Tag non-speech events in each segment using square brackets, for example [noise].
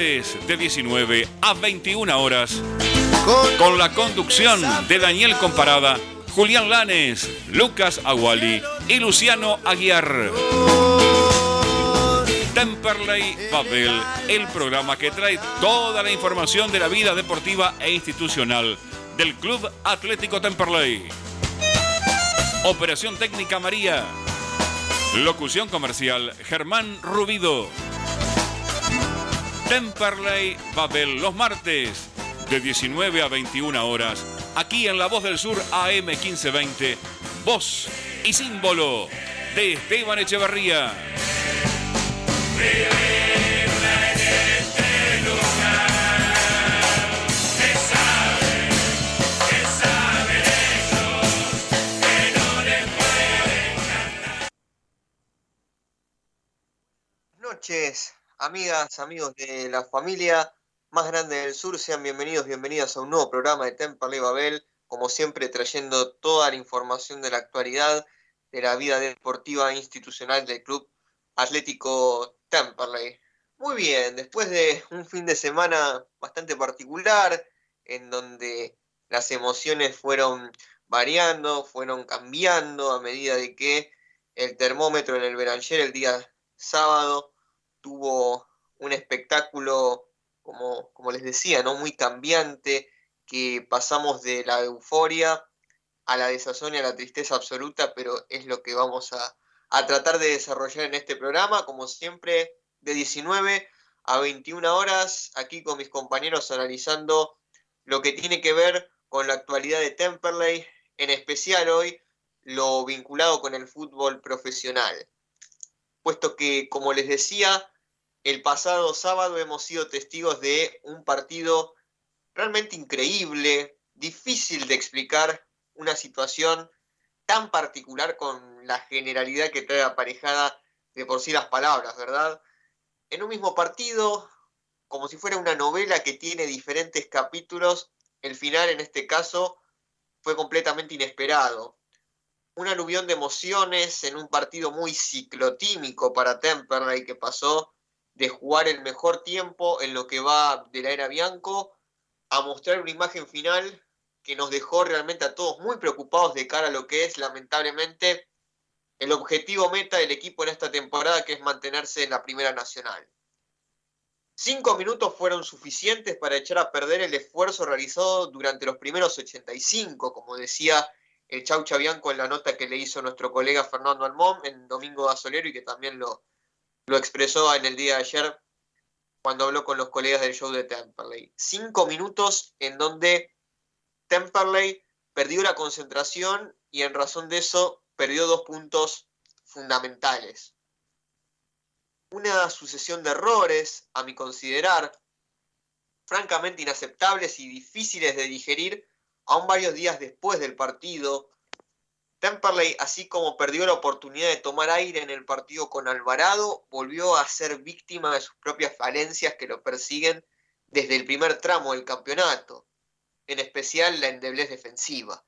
de 19 a 21 horas con la conducción de Daniel Comparada, Julián Lanes, Lucas Aguali y Luciano Aguiar. Temperley Babel, el programa que trae toda la información de la vida deportiva e institucional del Club Atlético Temperley. Operación técnica María. Locución comercial Germán Rubido. Temperley Babel los martes de 19 a 21 horas aquí en La Voz del Sur AM 1520, voz y símbolo de Esteban Echeverría. noches, amigas, amigos de la familia más grande del sur, sean bienvenidos, bienvenidas a un nuevo programa de Temperley Babel, como siempre trayendo toda la información de la actualidad de la vida deportiva e institucional del Club Atlético Temperley. Muy bien, después de un fin de semana bastante particular, en donde las emociones fueron variando, fueron cambiando a medida de que el termómetro en el Beranger el día sábado tuvo un espectáculo, como, les decía, ¿no? muy cambiante, que pasamos de la euforia a la desazón y a la tristeza absoluta, pero es lo que vamos a, a tratar de desarrollar en este programa, como siempre, de 19 a 21 horas, aquí con mis compañeros analizando lo que tiene que ver con la actualidad de Temperley, en especial hoy lo vinculado con el fútbol profesional. Puesto que, como les decía, el pasado sábado hemos sido testigos de un partido realmente increíble, difícil de explicar, una situación tan particular con la generalidad que trae aparejada de por sí las palabras, ¿verdad? En un mismo partido, como si fuera una novela que tiene diferentes capítulos, el final en este caso fue completamente inesperado. Un aluvión de emociones en un partido muy ciclotímico para Temperley que pasó de jugar el mejor tiempo en lo que va de la era Bianco a mostrar una imagen final que nos dejó realmente a todos muy preocupados de cara a lo que es lamentablemente el objetivo meta del equipo en esta temporada, que es mantenerse en la Primera Nacional. Cinco minutos fueron suficientes para echar a perder el esfuerzo realizado durante los primeros 85, como decía el Chaucha Bianco en la nota que le hizo nuestro colega Fernando Almón en Domingo Gasolero y que también lo, lo expresó en el día de ayer cuando habló con los colegas del show de Temperley. Cinco minutos en donde Temperley perdió la concentración y en razón de eso perdió dos puntos fundamentales. Una sucesión de errores, a mi considerar, francamente inaceptables y difíciles de digerir, aún varios días después del partido, Temperley, así como perdió la oportunidad de tomar aire en el partido con Alvarado, volvió a ser víctima de sus propias falencias que lo persiguen desde el primer tramo del campeonato, en especial la endeblez defensiva.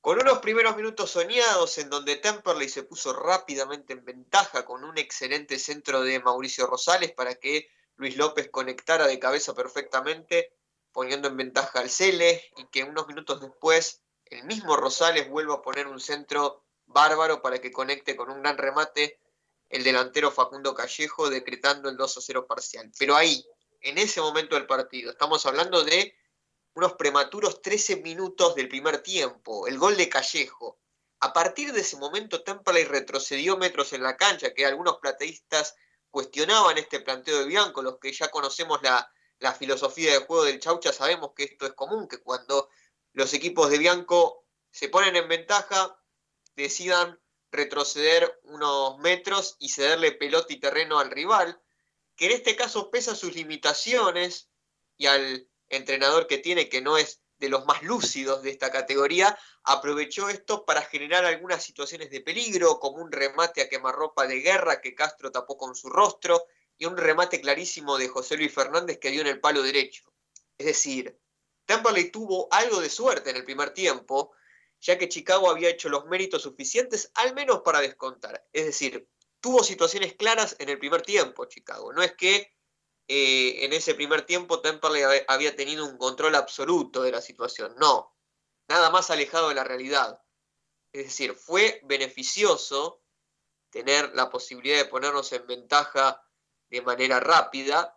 Con unos primeros minutos soñados en donde Temperley se puso rápidamente en ventaja con un excelente centro de Mauricio Rosales para que Luis López conectara de cabeza perfectamente, poniendo en ventaja al Cele y que unos minutos después el mismo Rosales vuelve a poner un centro bárbaro para que conecte con un gran remate el delantero Facundo Callejo, decretando el 2 a 0 parcial. Pero ahí, en ese momento del partido, estamos hablando de unos prematuros 13 minutos del primer tiempo, el gol de Callejo. A partir de ese momento, Temperley retrocedió metros en la cancha, que algunos plateístas cuestionaban este planteo de Bianco, los que ya conocemos la, la filosofía de juego del Chaucha sabemos que esto es común, que cuando los equipos de Bianco se ponen en ventaja, decidan retroceder unos metros y cederle pelota y terreno al rival, que en este caso pesa sus limitaciones y al entrenador que tiene, que no es de los más lúcidos de esta categoría, aprovechó esto para generar algunas situaciones de peligro, como un remate a quemarropa de guerra que Castro tapó con su rostro y un remate clarísimo de José Luis Fernández que dio en el palo derecho. Es decir, Temperley tuvo algo de suerte en el primer tiempo, ya que Chicago había hecho los méritos suficientes al menos para descontar. Es decir, tuvo situaciones claras en el primer tiempo Chicago. No es que eh, en ese primer tiempo Temperley había tenido un control absoluto de la situación. No, nada más alejado de la realidad. Es decir, fue beneficioso tener la posibilidad de ponernos en ventaja de manera rápida,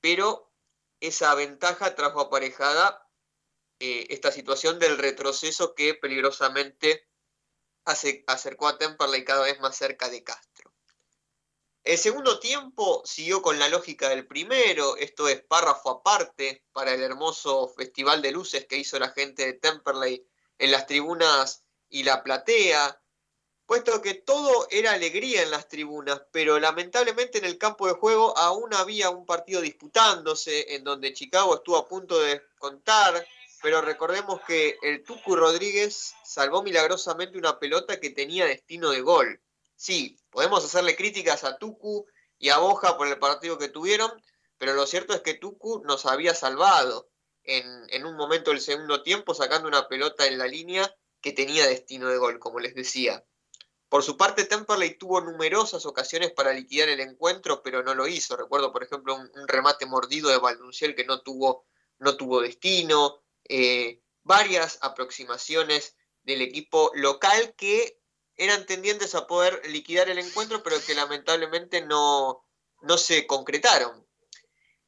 pero esa ventaja trajo aparejada eh, esta situación del retroceso que peligrosamente acercó a Temperley cada vez más cerca de Castro. El segundo tiempo siguió con la lógica del primero, esto es párrafo aparte para el hermoso festival de luces que hizo la gente de Temperley en las tribunas y la platea, puesto que todo era alegría en las tribunas, pero lamentablemente en el campo de juego aún había un partido disputándose en donde Chicago estuvo a punto de contar, pero recordemos que el Tucu Rodríguez salvó milagrosamente una pelota que tenía destino de gol. Sí, podemos hacerle críticas a Tucu y a Boja por el partido que tuvieron, pero lo cierto es que Tucu nos había salvado en, en un momento del segundo tiempo sacando una pelota en la línea que tenía destino de gol, como les decía. Por su parte, Temperley tuvo numerosas ocasiones para liquidar el encuentro, pero no lo hizo. Recuerdo, por ejemplo, un, remate mordido de Valdunciel que no tuvo, no tuvo destino, eh, varias aproximaciones del equipo local que eran tendientes a poder liquidar el encuentro, pero que lamentablemente no, no se concretaron.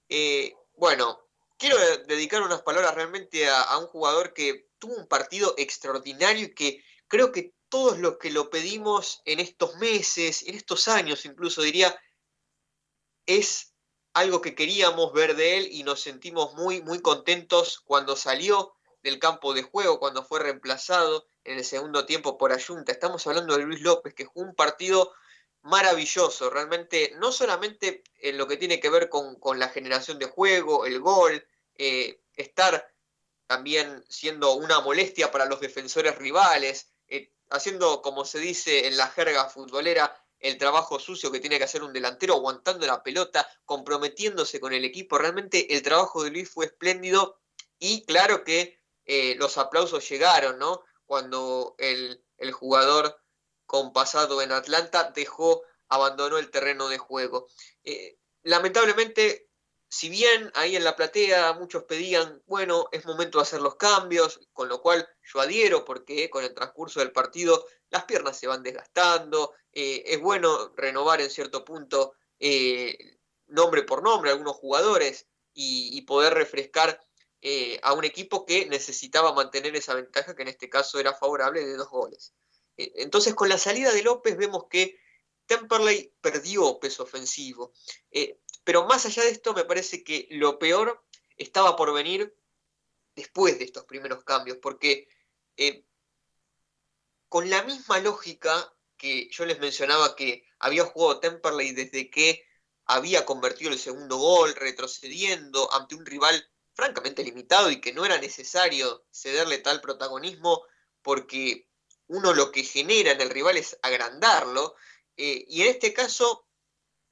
Eh, bueno, quiero dedicar unas palabras realmente a, un jugador que tuvo un partido extraordinario y que creo que todos los que lo pedimos en estos meses, en estos años incluso diría, es algo que queríamos ver de él y nos sentimos muy, muy contentos cuando salió del campo de juego, cuando fue reemplazado en el segundo tiempo por Ayunta. Estamos hablando de Luis López, que jugó un partido maravilloso, realmente, no solamente en lo que tiene que ver con, la generación de juego, el gol, eh, estar también siendo una molestia para los defensores rivales, eh, haciendo, como se dice en la jerga futbolera, el trabajo sucio que tiene que hacer un delantero, aguantando la pelota, comprometiéndose con el equipo. Realmente el trabajo de Luis fue espléndido y claro que eh, los aplausos llegaron, ¿no? Cuando el, el jugador con pasado en Atlanta dejó, abandonó el terreno de juego. Eh, lamentablemente si bien ahí en la platea muchos pedían, bueno, es momento de hacer los cambios, con lo cual yo adhiero porque con el transcurso del partido las piernas se van desgastando, eh, es bueno renovar en cierto punto eh, nombre por nombre algunos jugadores y, poder refrescar eh, a un equipo que necesitaba mantener esa ventaja que en este caso era favorable de dos goles. entonces con la salida de López vemos que Temperley perdió peso ofensivo. Pero más allá de esto, me parece que lo peor estaba por venir después de estos primeros cambios, porque eh, con la misma lógica que yo les mencionaba que había jugado Temperley desde que había convertido el segundo gol, retrocediendo ante un rival francamente limitado y que no era necesario cederle tal protagonismo porque uno lo que genera en el rival es agrandarlo. Eh, y en este caso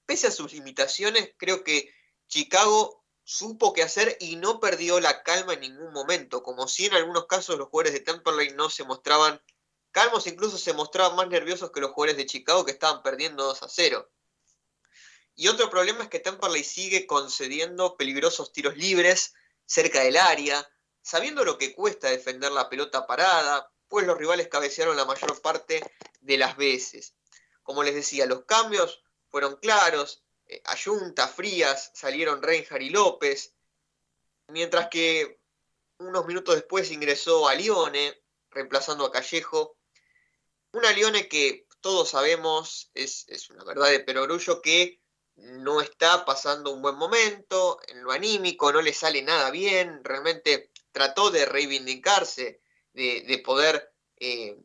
pese a sus limitaciones, creo que Chicago supo qué hacer y no perdió la calma en ningún momento, como si en algunos casos los jugadores de Temperley no se mostraban calmos, incluso se mostraban más nerviosos que los jugadores de Chicago que estaban perdiendo 2 a 0. Y otro problema es que Temperley sigue concediendo peligrosos tiros libres cerca del área, sabiendo lo que cuesta defender la pelota parada, pues los rivales cabecearon la mayor parte de las veces. Como les decía, los cambios fueron claros. Eh, Ayunta, Frías, salieron Reinhardt y López. Mientras que unos minutos después ingresó a Lione, reemplazando a Callejo. Una Lione que todos sabemos es, una verdad de perogrullo que no está pasando un buen momento, en lo anímico no le sale nada bien, realmente trató de reivindicarse, de, poder, eh,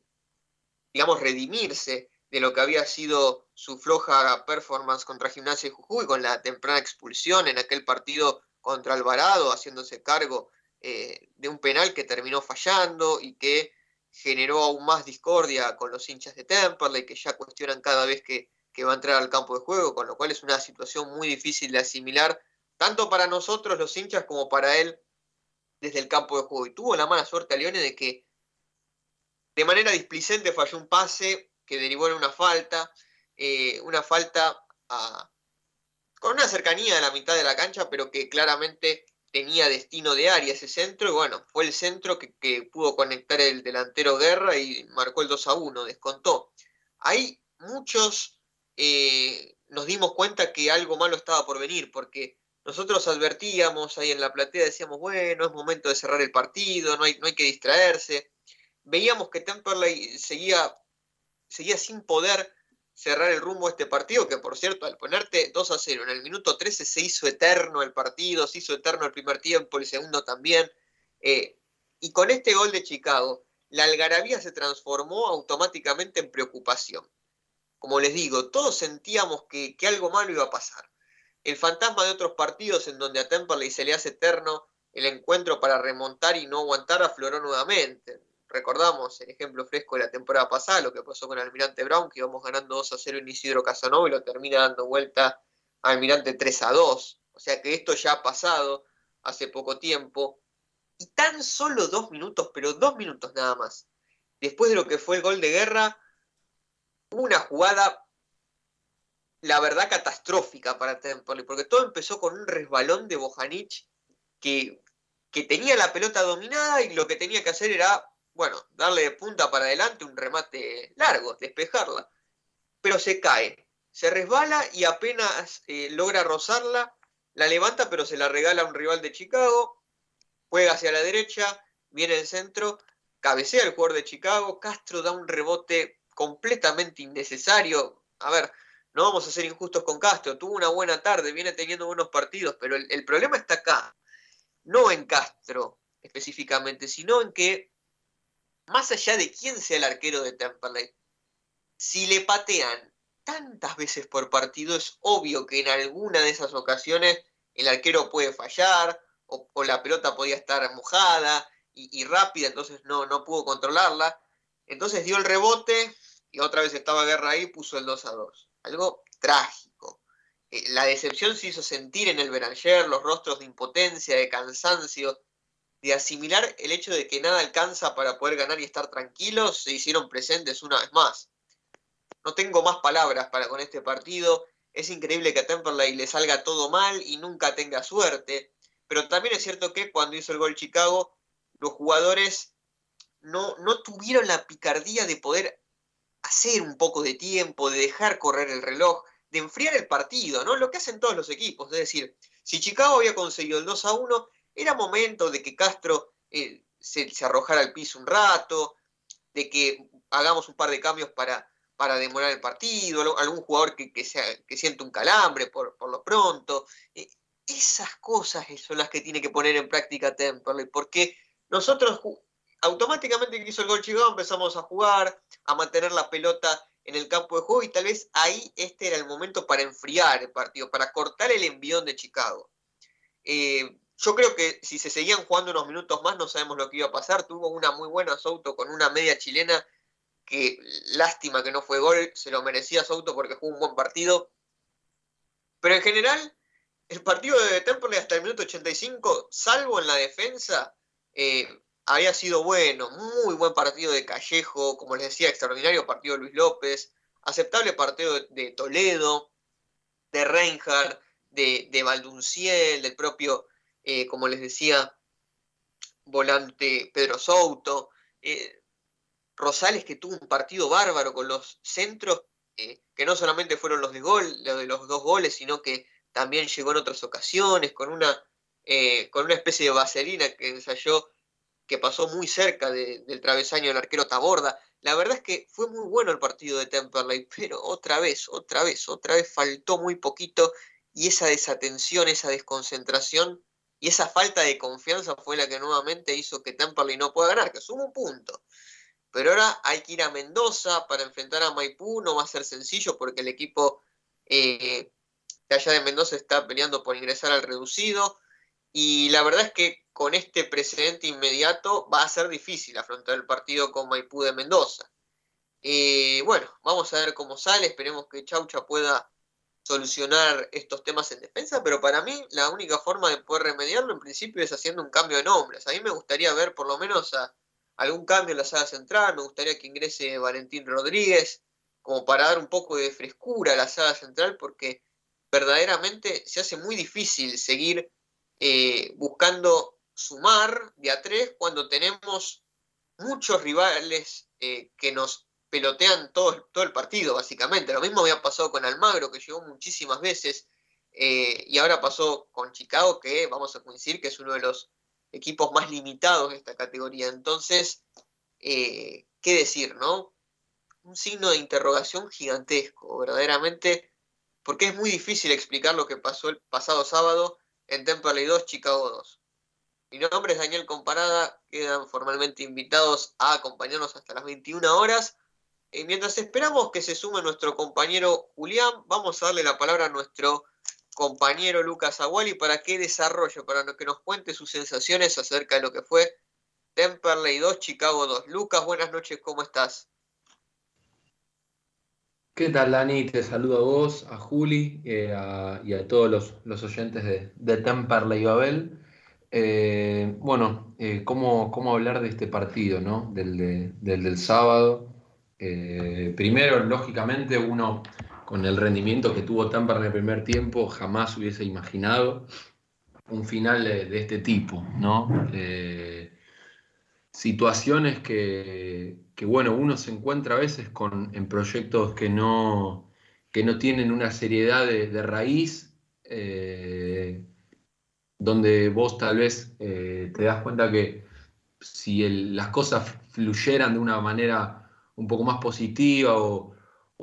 digamos, redimirse de lo que había sido su floja performance contra Gimnasia y Jujuy, con la temprana expulsión en aquel partido contra Alvarado, haciéndose cargo eh, de un penal que terminó fallando y que generó aún más discordia con los hinchas de Temperley, que ya cuestionan cada vez que, que va a entrar al campo de juego, con lo cual es una situación muy difícil de asimilar, tanto para nosotros los hinchas como para él desde el campo de juego. Y tuvo la mala suerte a Leone de que de manera displicente falló un pase que derivó en una falta, eh, una falta a, con una cercanía de la mitad de la cancha, pero que claramente tenía destino de área ese centro, y bueno, fue el centro que, pudo conectar el delantero Guerra y marcó el 2 a 1, descontó. Ahí muchos eh, nos dimos cuenta que algo malo estaba por venir, porque nosotros advertíamos ahí en la platea, decíamos, bueno, es momento de cerrar el partido, no hay, no hay que distraerse. Veíamos que Temperley seguía, seguía sin poder cerrar el rumbo a este partido, que por cierto, al ponerte 2 a 0 en el minuto 13 se hizo eterno el partido, se hizo eterno el primer tiempo, el segundo también. Eh, y con este gol de Chicago, la algarabía se transformó automáticamente en preocupación. Como les digo, todos sentíamos que, algo malo iba a pasar. El fantasma de otros partidos en donde a Temperley se le hace eterno el encuentro para remontar y no aguantar afloró nuevamente recordamos el ejemplo fresco de la temporada pasada, lo que pasó con Almirante Brown, que íbamos ganando 2 a 0 en Isidro Casanova y lo termina dando vuelta a Almirante 3 a 2. O sea que esto ya ha pasado hace poco tiempo. Y tan solo dos minutos, pero dos minutos nada más. Después de lo que fue el gol de guerra, una jugada, la verdad, catastrófica para Temple, porque todo empezó con un resbalón de Bojanic que, que tenía la pelota dominada y lo que tenía que hacer era bueno, darle de punta para adelante un remate largo, despejarla. Pero se cae, se resbala y apenas eh, logra rozarla, la levanta pero se la regala a un rival de Chicago, juega hacia la derecha, viene el centro, cabecea el jugador de Chicago, Castro da un rebote completamente innecesario. A ver, no vamos a ser injustos con Castro, tuvo una buena tarde, viene teniendo buenos partidos, pero el, el problema está acá, no en Castro específicamente, sino en que más allá de quién sea el arquero de Temperley, si le patean tantas veces por partido, es obvio que en alguna de esas ocasiones el arquero puede fallar o, la pelota podía estar mojada y, rápida, entonces no, no pudo controlarla. Entonces dio el rebote y otra vez estaba Guerra ahí, puso el 2 a 2. Algo trágico. Eh, la decepción se hizo sentir en el Beranger, los rostros de impotencia, de cansancio, de asimilar el hecho de que nada alcanza para poder ganar y estar tranquilos, se hicieron presentes una vez más. No tengo más palabras para con este partido. Es increíble que a Temperley le salga todo mal y nunca tenga suerte. Pero también es cierto que cuando hizo el gol Chicago, los jugadores no, no tuvieron la picardía de poder hacer un poco de tiempo, de dejar correr el reloj, de enfriar el partido, ¿no? Lo que hacen todos los equipos. Es decir, si Chicago había conseguido el 2 a 1, era momento de que Castro eh, se, arrojara al piso un rato, de que hagamos un par de cambios para, para demorar el partido, algún jugador que, que, un calambre por, lo pronto. Eh, esas cosas son las que tiene que poner en práctica Temperley, porque nosotros automáticamente que hizo el gol Chicago empezamos a jugar, a mantener la pelota en el campo de juego y tal vez ahí este era el momento para enfriar el partido, para cortar el envión de Chicago. Eh, yo creo que si se seguían jugando unos minutos más no sabemos lo que iba a pasar. Tuvo una muy buena Souto con una media chilena que lástima que no fue gol, se lo merecía Souto porque jugó un buen partido. Pero en general, el partido de Temple hasta el minuto 85, salvo en la defensa, eh, había sido bueno. Muy buen partido de Callejo, como les decía, extraordinario partido de Luis López, aceptable partido de, Toledo, de Reinhardt, de, de Valdunciel, del propio eh, como les decía, volante Pedro Souto, eh, Rosales que tuvo un partido bárbaro con los centros, eh, que no solamente fueron los de gol, de los dos goles, sino que también llegó en otras ocasiones, con una, con una especie de vaselina que ensayó, que pasó muy cerca del travesaño del arquero Taborda. La verdad es que fue muy bueno el partido de Temperley, pero otra vez, otra vez, otra vez faltó muy poquito y esa desatención, esa desconcentración y esa falta de confianza fue la que nuevamente hizo que Temperley no pueda ganar, que suma un punto. Pero ahora hay que ir a Mendoza para enfrentar a Maipú, no va a ser sencillo porque el equipo eh, de allá de Mendoza está peleando por ingresar al reducido. Y la verdad es que con este precedente inmediato va a ser difícil afrontar el partido con Maipú de Mendoza. Eh, bueno, vamos a ver cómo sale, esperemos que Chaucha pueda solucionar estos temas en defensa, pero para mí la única forma de poder remediarlo en principio es haciendo un cambio de nombres. A mí me gustaría ver por lo menos algún cambio en la sala central, me gustaría que ingrese Valentín Rodríguez, como para dar un poco de frescura a la sala central, porque verdaderamente se hace muy difícil seguir eh, buscando sumar de a cuando tenemos muchos rivales eh, que nos pelotean todo, todo el partido, básicamente. Lo mismo había pasado con Almagro, que llegó muchísimas veces, eh, y ahora pasó con Chicago, que vamos a coincidir que es uno de los equipos más limitados de esta categoría. Entonces, ¿qué decir, no? Un signo de interrogación gigantesco, verdaderamente porque es muy difícil explicar lo que pasó el pasado sábado en Temperley 2, Chicago 2. Mi nombre es Daniel Comparada, quedan formalmente invitados a acompañarnos hasta las 21 horas. Y mientras esperamos que se sume nuestro compañero Julián, vamos a darle la palabra a nuestro compañero Lucas Aguali para que desarrolle, para que nos cuente sus sensaciones acerca de lo que fue Temperley 2, Chicago 2. Lucas, buenas noches, ¿cómo estás? ¿Qué tal, Dani? Te saludo a vos, a Juli eh, y a todos los, oyentes de, de Temperley Babel. Eh, bueno, eh, ¿cómo, hablar de este partido, ¿no? del, del, sábado? Primero, lógicamente, uno con el rendimiento que tuvo Temperley en el primer tiempo jamás hubiese imaginado un final de, este tipo, ¿no? situaciones que, bueno, uno se encuentra a veces con, en proyectos que no, que no tienen una seriedad de, raíz, eh, donde vos tal vez eh, te das cuenta que si las cosas fluyeran de una manera un poco más positiva o,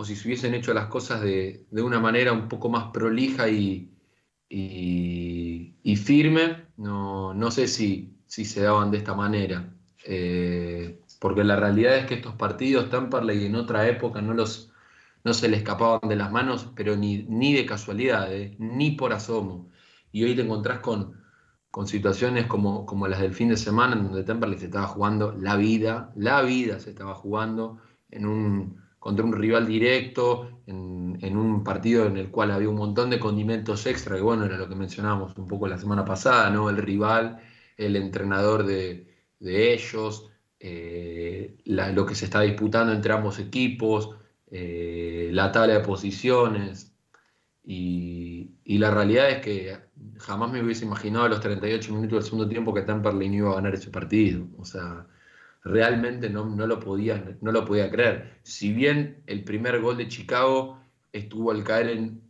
si se hubiesen hecho las cosas de, una manera un poco más prolija y, y, firme, no, no sé si, si se daban de esta manera. Eh, porque la realidad es que estos partidos, Tamperley en otra época no, los, no se le escapaban de las manos, pero ni, ni de casualidad, eh, ni por asomo. Y hoy te encontrás con, con situaciones como, como las del fin de semana, en donde Temperley se estaba jugando la vida, la vida se estaba jugando en un, contra un rival directo, en, en, un partido en el cual había un montón de condimentos extra, que bueno, era lo que mencionábamos un poco la semana pasada, ¿no? El rival, el entrenador de, de ellos, eh, lo que se está disputando entre ambos equipos, eh, la tabla de posiciones. Y, la realidad es que jamás me hubiese imaginado a los 38 minutos del segundo tiempo que Temperley no iba a ganar ese partido. O sea, realmente no, lo podía, no lo podía creer. Si bien el primer gol de Chicago estuvo al caer en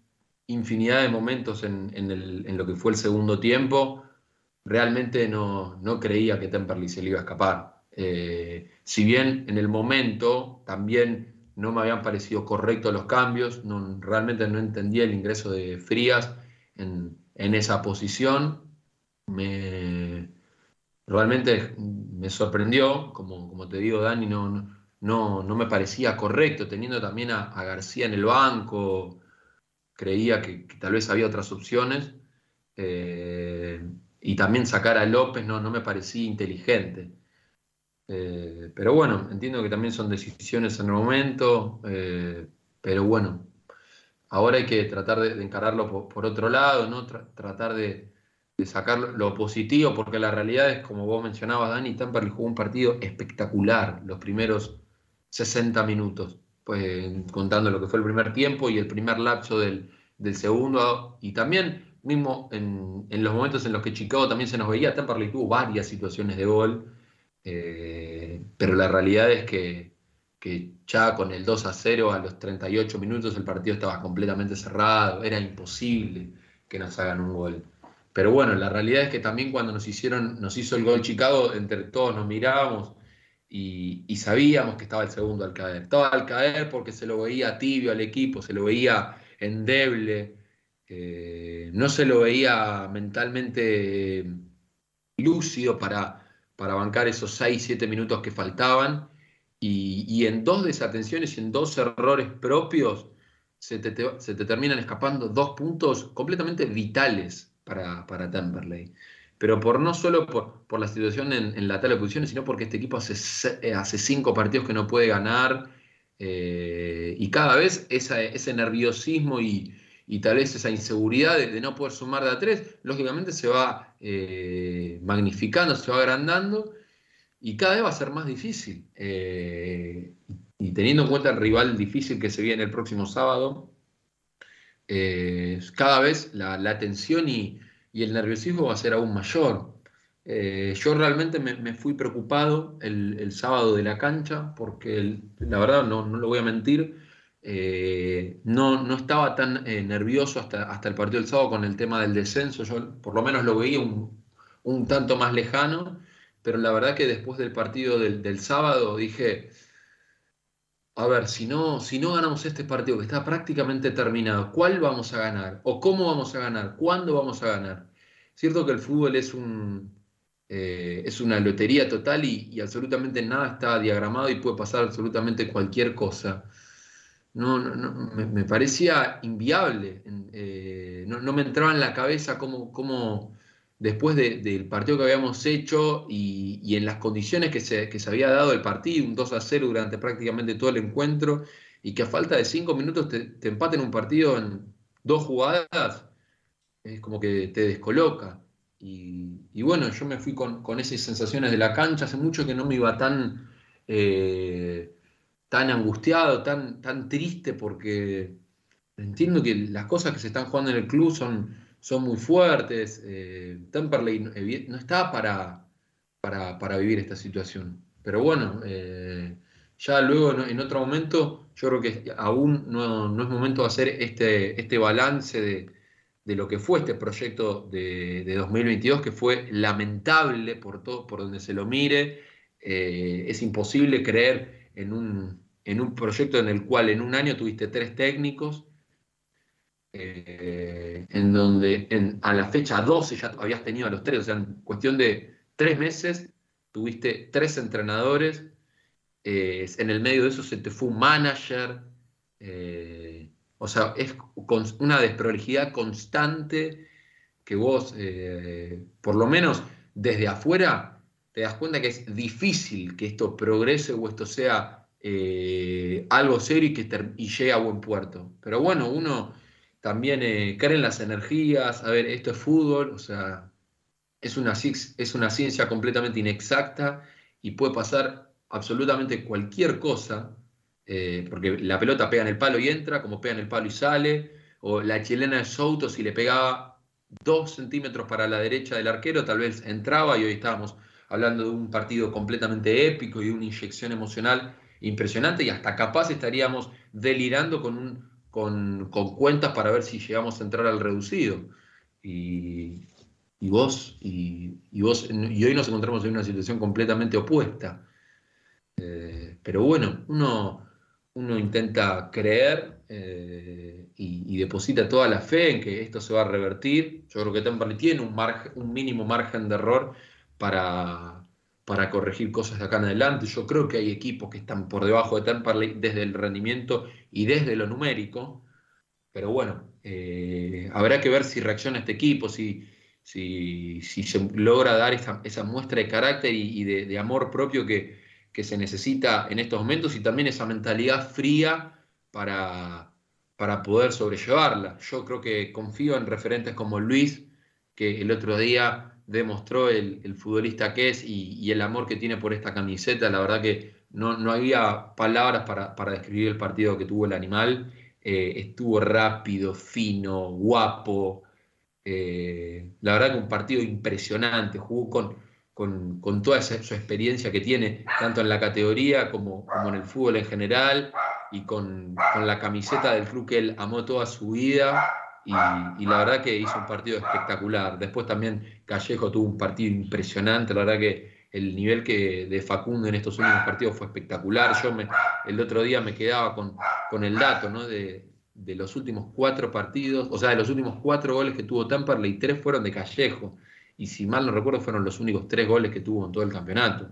infinidad de momentos en, en lo que fue el segundo tiempo, realmente no, creía que Temperley se le iba a escapar. Eh, si bien en el momento también no me habían parecido correctos los cambios, no, realmente no entendía el ingreso de Frías en, esa posición, me, realmente me sorprendió, como, como te digo Dani, no, no, no me parecía correcto, teniendo también a, García en el banco, creía que, tal vez había otras opciones. Eh, y también sacar a López no, no me parecía inteligente. Eh, pero bueno, entiendo que también son decisiones en el momento, eh, pero bueno, ahora hay que tratar de, encararlo por, otro lado, ¿no? tratar de, sacar lo positivo, porque la realidad es, como vos mencionabas, Dani, Temperley jugó un partido espectacular los primeros 60 minutos, pues contando lo que fue el primer tiempo y el primer lapso del, segundo, y también mismo en, los momentos en los que Chicago también se nos veía, Temperley tuvo varias situaciones de gol, eh, pero la realidad es que, ya con el 2 a 0 a los 38 minutos el partido estaba completamente cerrado, era imposible que nos hagan un gol. Pero bueno, la realidad es que también cuando nos hicieron, nos hizo el gol Chicago, entre todos nos mirábamos y, y sabíamos que estaba el segundo al caer. Estaba al caer porque se lo veía tibio al equipo, se lo veía endeble. Eh, no se lo veía mentalmente lúcido para, para bancar esos 6, 7 minutos que faltaban. Y, en dos desatenciones y en dos errores propios se te, terminan escapando dos puntos completamente vitales para, para Temperley. Pero por no solo por, la situación en, la tabla de posiciones, sino porque este equipo hace, eh, hace cinco partidos que no puede ganar. Eh, y cada vez ese nerviosismo y, y tal vez esa inseguridad de, no poder sumar de a tres, lógicamente se va eh, magnificando, se va agrandando y cada vez va a ser más difícil. Eh, y teniendo en cuenta el rival difícil que se viene el próximo sábado, eh, cada vez la, tensión y, el nerviosismo va a ser aún mayor. Eh, yo realmente me, fui preocupado el, sábado de la cancha porque la verdad no, lo voy a mentir, no, no, estaba tan nervioso hasta, hasta el partido del sábado con el tema del descenso, yo por lo menos lo veía un, un tanto más lejano, pero la verdad que después del partido del, sábado dije, a ver, si no, si no ganamos este partido que está prácticamente terminado, ¿cuál vamos a ganar? ¿O cómo vamos a ganar? ¿Cuándo vamos a ganar? Cierto que el fútbol es, un, eh, es una lotería total y, absolutamente nada está diagramado y puede pasar absolutamente cualquier cosa. No, me, parecía inviable, eh, no, me entraba en la cabeza cómo, cómo después del partido que habíamos hecho y, en las condiciones que se, había dado el partido, un 2 a 0 durante prácticamente todo el encuentro, y que a falta de 5 minutos te, empaten un partido en dos jugadas, es como que te descoloca. Y, bueno, yo me fui con, esas sensaciones de la cancha, hace mucho que no me iba tan, eh, tan angustiado, tan, tan triste, porque entiendo que las cosas que se están jugando en el club son son muy fuertes. Eh, Temperley no está para, para, vivir esta situación. Pero bueno, eh, ya luego en otro momento, yo creo que aún no, es momento de hacer este, este balance de, lo que fue este proyecto de, 2022, que fue lamentable por, todo, por donde se lo mire. Eh, es imposible creer en un, en un proyecto en el cual en un año tuviste tres técnicos, eh, en donde a la fecha 12 ya habías tenido a los tres, o sea, en cuestión de tres meses tuviste tres entrenadores, eh, en el medio de eso se te fue un manager, eh, o sea, es una desprolijidad constante que vos, por lo menos desde afuera, te das cuenta que es difícil que esto progrese o esto sea algo serio y que y llegue a buen puerto. Pero bueno, uno también eh, en las energías, a ver, esto es fútbol, o sea, es una, ciencia completamente inexacta y puede pasar absolutamente cualquier cosa, eh, porque la pelota pega en el palo y entra, como pega en el palo y sale, o la chilena de Souto, si le pegaba dos centímetros para la derecha del arquero, tal vez entraba y hoy estábamos hablando de un partido completamente épico y una inyección emocional impresionante y hasta capaz estaríamos delirando con un con, cuentas para ver si llegamos a entrar al reducido. Y, vos, y, vos, y hoy nos encontramos en una situación completamente opuesta. Eh, pero bueno, uno, uno intenta creer eh, y, deposita toda la fe en que esto se va a revertir. Yo creo que Temperley tiene un, margen, un mínimo margen de error para, para corregir cosas de acá en adelante. Yo creo que hay equipos que están por debajo de Temperley desde el rendimiento y desde lo numérico, pero bueno, eh, habrá que ver si reacciona este equipo, si, si, se logra dar esa, muestra de carácter y, de, amor propio que, se necesita en estos momentos y también esa mentalidad fría para, para poder sobrellevarla. Yo creo que confío en referentes como Luis, que el otro día demostró el, futbolista que es y, el amor que tiene por esta camiseta. La verdad que no, no había palabras para, describir el partido que tuvo el animal. Eh, estuvo rápido, fino, guapo. Eh, la verdad que un partido impresionante. Jugó con, con, toda esa, su experiencia que tiene, tanto en la categoría como, como en el fútbol en general, y con, con la camiseta del club que él amó toda su vida y, la verdad que hizo un partido espectacular. Después también Callejo tuvo un partido impresionante, la verdad que el nivel que de Facundo en estos últimos partidos fue espectacular. Yo me, el otro día me quedaba con, con el dato ¿no? de, de, los últimos cuatro partidos, o sea, de los últimos cuatro goles que tuvo Tamperley, tres fueron de Callejo. Y si mal no recuerdo, fueron los únicos tres goles que tuvo en todo el campeonato.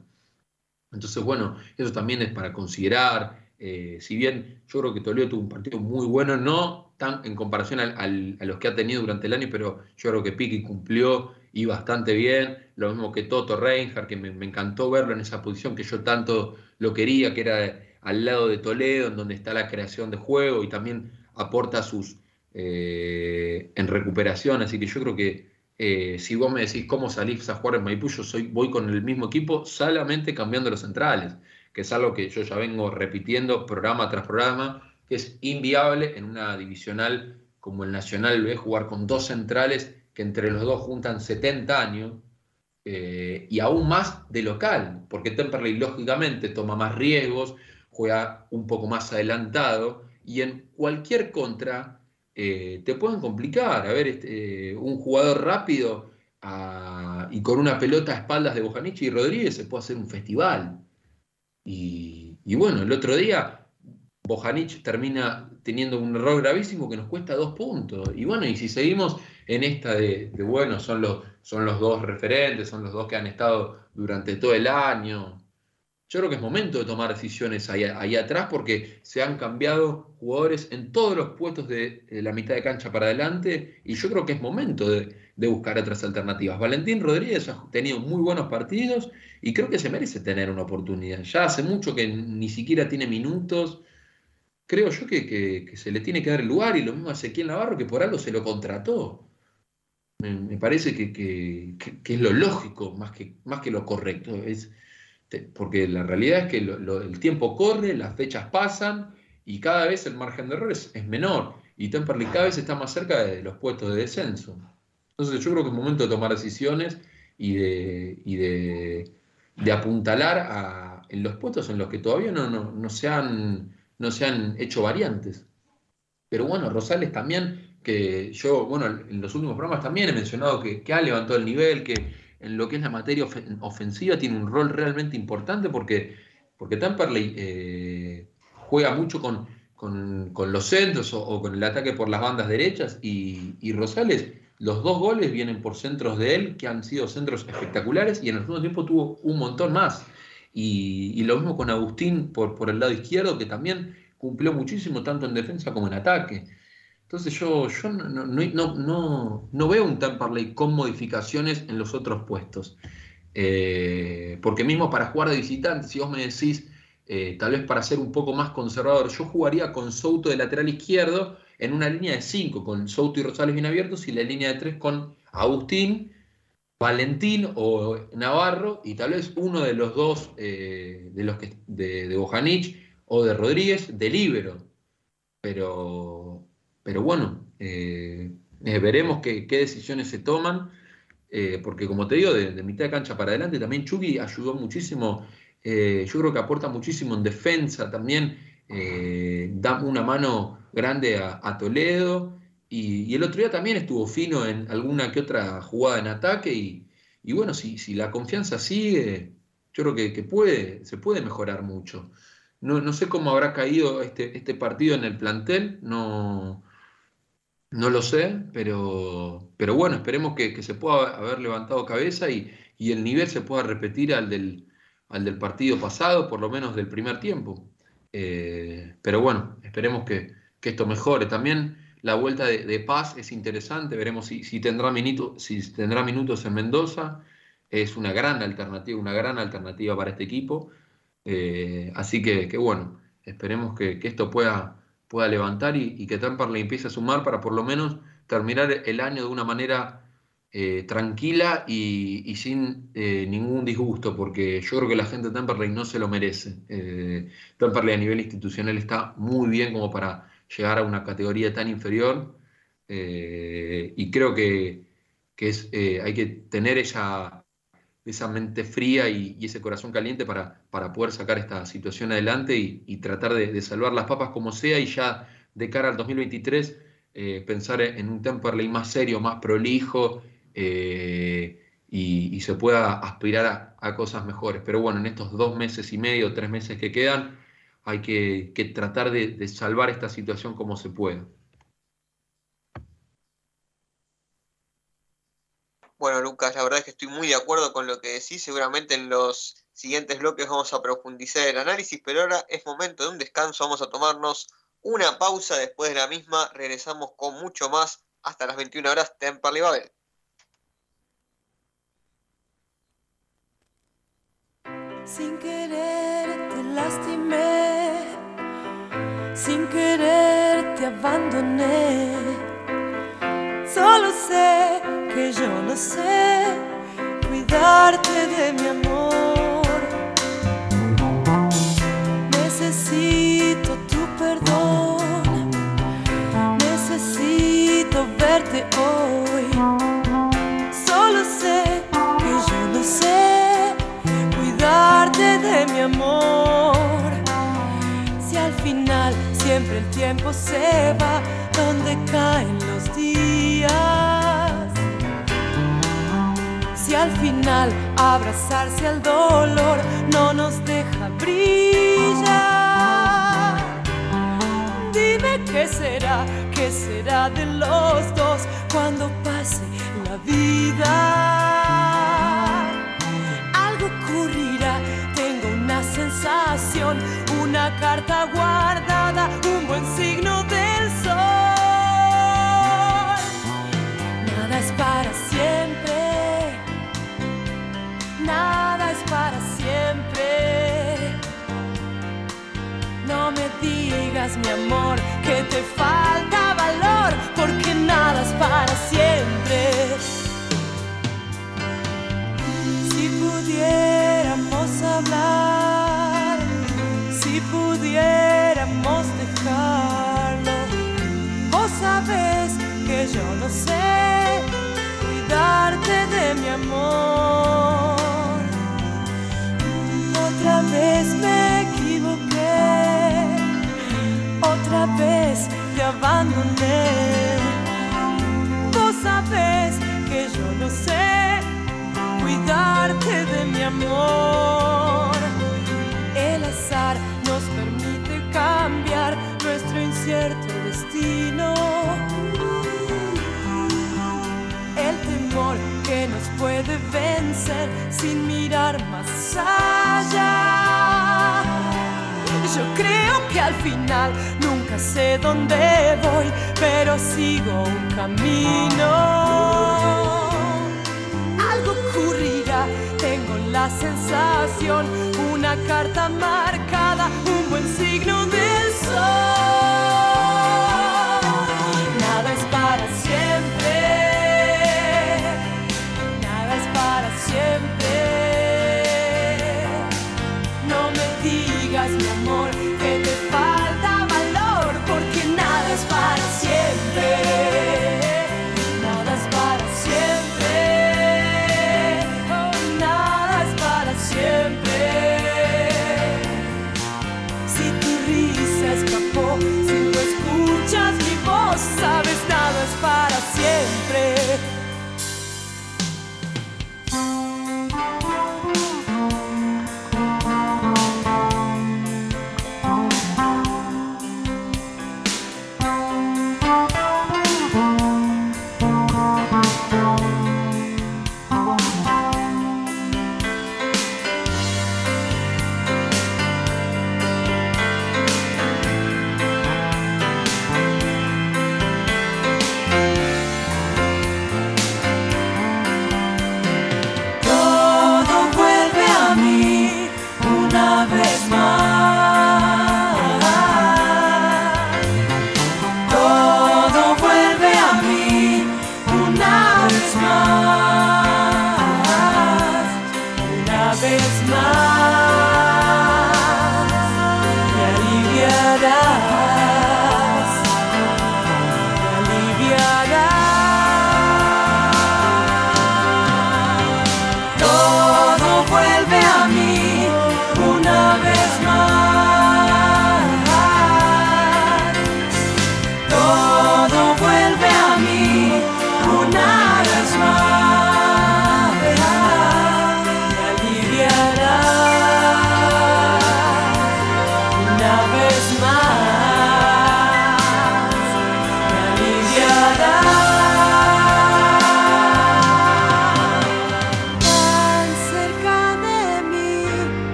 Entonces, bueno, eso también es para considerar. Eh, si bien yo creo que Toledo tuvo un partido muy bueno, no en comparación a los que ha tenido durante el año, pero yo creo que Piqui cumplió y bastante bien. Lo mismo que Toto Reinhardt, que me, encantó verlo en esa posición que yo tanto lo quería, que era al lado de Toledo, en donde está la creación de juego y también aporta sus eh, en recuperación. Así que yo creo que eh, si vos me decís cómo salís a jugar en Maipú, yo soy, voy con el mismo equipo, solamente cambiando los centrales que es algo que yo ya vengo repitiendo programa tras programa, es inviable en una divisional como el Nacional ve jugar con dos centrales que entre los dos juntan 70 años, eh, y aún más de local, porque Temperley lógicamente toma más riesgos, juega un poco más adelantado, y en cualquier contra eh, te pueden complicar. A ver, este, un jugador rápido ah, y con una pelota a espaldas de Bojanichi y Rodríguez se puede hacer un festival. Y bueno, el otro día Bojanic termina teniendo un error gravísimo que nos cuesta dos puntos. Y bueno, y si seguimos en esta de, bueno, son los, son los dos referentes, son los dos que han estado durante todo el año. Yo creo que es momento de tomar decisiones ahí, atrás porque se han cambiado jugadores en todos los puestos de, la mitad de cancha para adelante y yo creo que es momento de, de buscar otras alternativas. Valentín Rodríguez ha tenido muy buenos partidos y creo que se merece tener una oportunidad. Ya hace mucho que ni siquiera tiene minutos creo yo que, se le tiene que dar el lugar y lo mismo a Ezequiel Navarro que por algo se lo contrató. Me, parece que, es lo lógico más que, más que lo correcto. Es, porque la realidad es que el tiempo corre, las fechas pasan y cada vez el margen de errores es menor. Y Temperley cada está más cerca de los puestos de descenso. Entonces yo creo que es momento de tomar decisiones y de, de, apuntalar en los puestos en los que todavía no, no se han no se han hecho variantes. Pero bueno, Rosales también, que yo, bueno, en los últimos programas también he mencionado que, ha levantado el nivel, que en lo que es la materia ofensiva tiene un rol realmente importante porque, porque Tamperley eh, juega mucho con, los centros o, con el ataque por las bandas derechas y, Rosales, los dos goles vienen por centros de él que han sido centros espectaculares y en el segundo tiempo tuvo un montón más. Y, lo mismo con Agustín por, por el lado izquierdo, que también cumplió muchísimo tanto en defensa como en ataque. Entonces yo, yo no, no, no, veo un Temperley con modificaciones en los otros puestos. Eh, porque mismo para jugar de visitante, si vos me decís, eh, tal vez para ser un poco más conservador, yo jugaría con Souto de lateral izquierdo en una línea de 5, con Souto y Rosales bien abiertos, y la línea de 3 con Agustín, Valentín o Navarro, y tal vez uno de los dos eh, de los que, de, de Bojanic o de Rodríguez de libero. Pero, pero bueno, eh, eh, veremos qué, decisiones se toman, porque como te digo, de, mitad de cancha para adelante también Chucky ayudó muchísimo, yo creo que aporta muchísimo en defensa también, da una mano grande a, Toledo. Y, el otro día también estuvo fino en alguna que otra jugada en ataque. Y, bueno, si, la confianza sigue, yo creo que, que, se puede mejorar mucho. No, sé cómo habrá caído este, este partido en el plantel, no, no lo sé, pero, pero bueno, esperemos que, se pueda haber levantado cabeza y, el nivel se pueda repetir al del, al del partido pasado, por lo menos del primer tiempo. Eh, pero bueno, esperemos que, esto mejore. También la vuelta de, Paz es interesante, veremos si, tendrá si tendrá minutos en Mendoza. Es una gran alternativa, una gran alternativa para este equipo. Eh, así que, bueno, esperemos que, esto pueda, levantar y, que Temperley empiece a sumar para por lo menos terminar el año de una manera eh, tranquila y, sin eh, ningún disgusto, porque yo creo que la gente de Temperley no se lo merece. Temperley a nivel institucional está muy bien como para llegar a una categoría tan inferior y creo que, que es, hay que tener esa esa mente fría y, ese corazón caliente para, para, poder sacar esta situación adelante y, tratar de, salvar las papas como sea y ya de cara al 2023 eh, pensar en un Temperley más serio, más prolijo eh, y, se pueda aspirar a, cosas mejores. Pero bueno, en estos dos meses y medio, tres meses que quedan, hay que, tratar de, salvar esta situación como se pueda. Bueno, Lucas, la verdad es que estoy muy de acuerdo con lo que decís. Seguramente en los siguientes bloques vamos a profundizar el análisis, pero ahora es momento de un descanso. Vamos a tomarnos una pausa. Después de la misma, regresamos con mucho más hasta las 21 horas. Temperley Babel. Sin querer te lastimé, sin querer te abandoné. Solo sé que yo no sé cuidarte de mi amor. Necesito tu perdón, necesito Si al final siempre el tiempo se va donde caen los días. Si al final abrazarse al dolor no nos deja brillar. Dime qué será, qué será de los dos cuando pase la vida. Algo ocurrirá una carta guardada, un buen signo del sol. Nada es para siempre, nada es para siempre. No me digas, mi amor, que te falta valor, porque nada es para siempre. Si pudiéramos hablar, si pudiéramos dejarlo, vos sabés que yo no sé cuidarte de mi amor. Otra vez me equivoqué, otra vez te abandoné. Vos sabés que yo no sé cuidarte de mi amor. El azar nos permite cambiar nuestro incierto destino. El temor que nos puede vencer sin mirar más allá. Yo creo que al final nunca sé dónde voy, pero sigo un camino la sensación, una carta marcada, un buen signo del sol.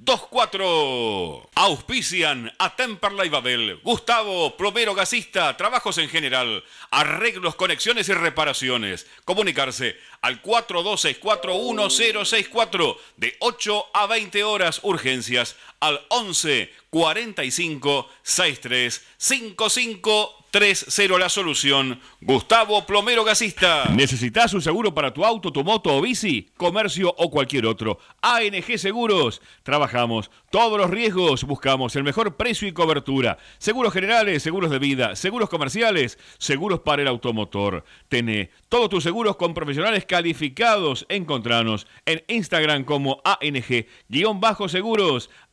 24. Auspician a Temperley Babel, Gustavo, plomero gasista, trabajos en general, arreglos, conexiones y reparaciones. Comunicarse al 42641064 de 8 a 20 horas urgencias al 11 45 63 55 3-0 la solución. Gustavo Plomero Gasista. ¿Necesitas un seguro para tu auto, tu moto o bici? Comercio o cualquier otro. ANG Seguros. Trabajamos todos los riesgos. Buscamos el mejor precio y cobertura. Seguros generales, seguros de vida, seguros comerciales, seguros para el automotor. Tené todos tus seguros con profesionales calificados. Encontranos en Instagram como ANG-seguros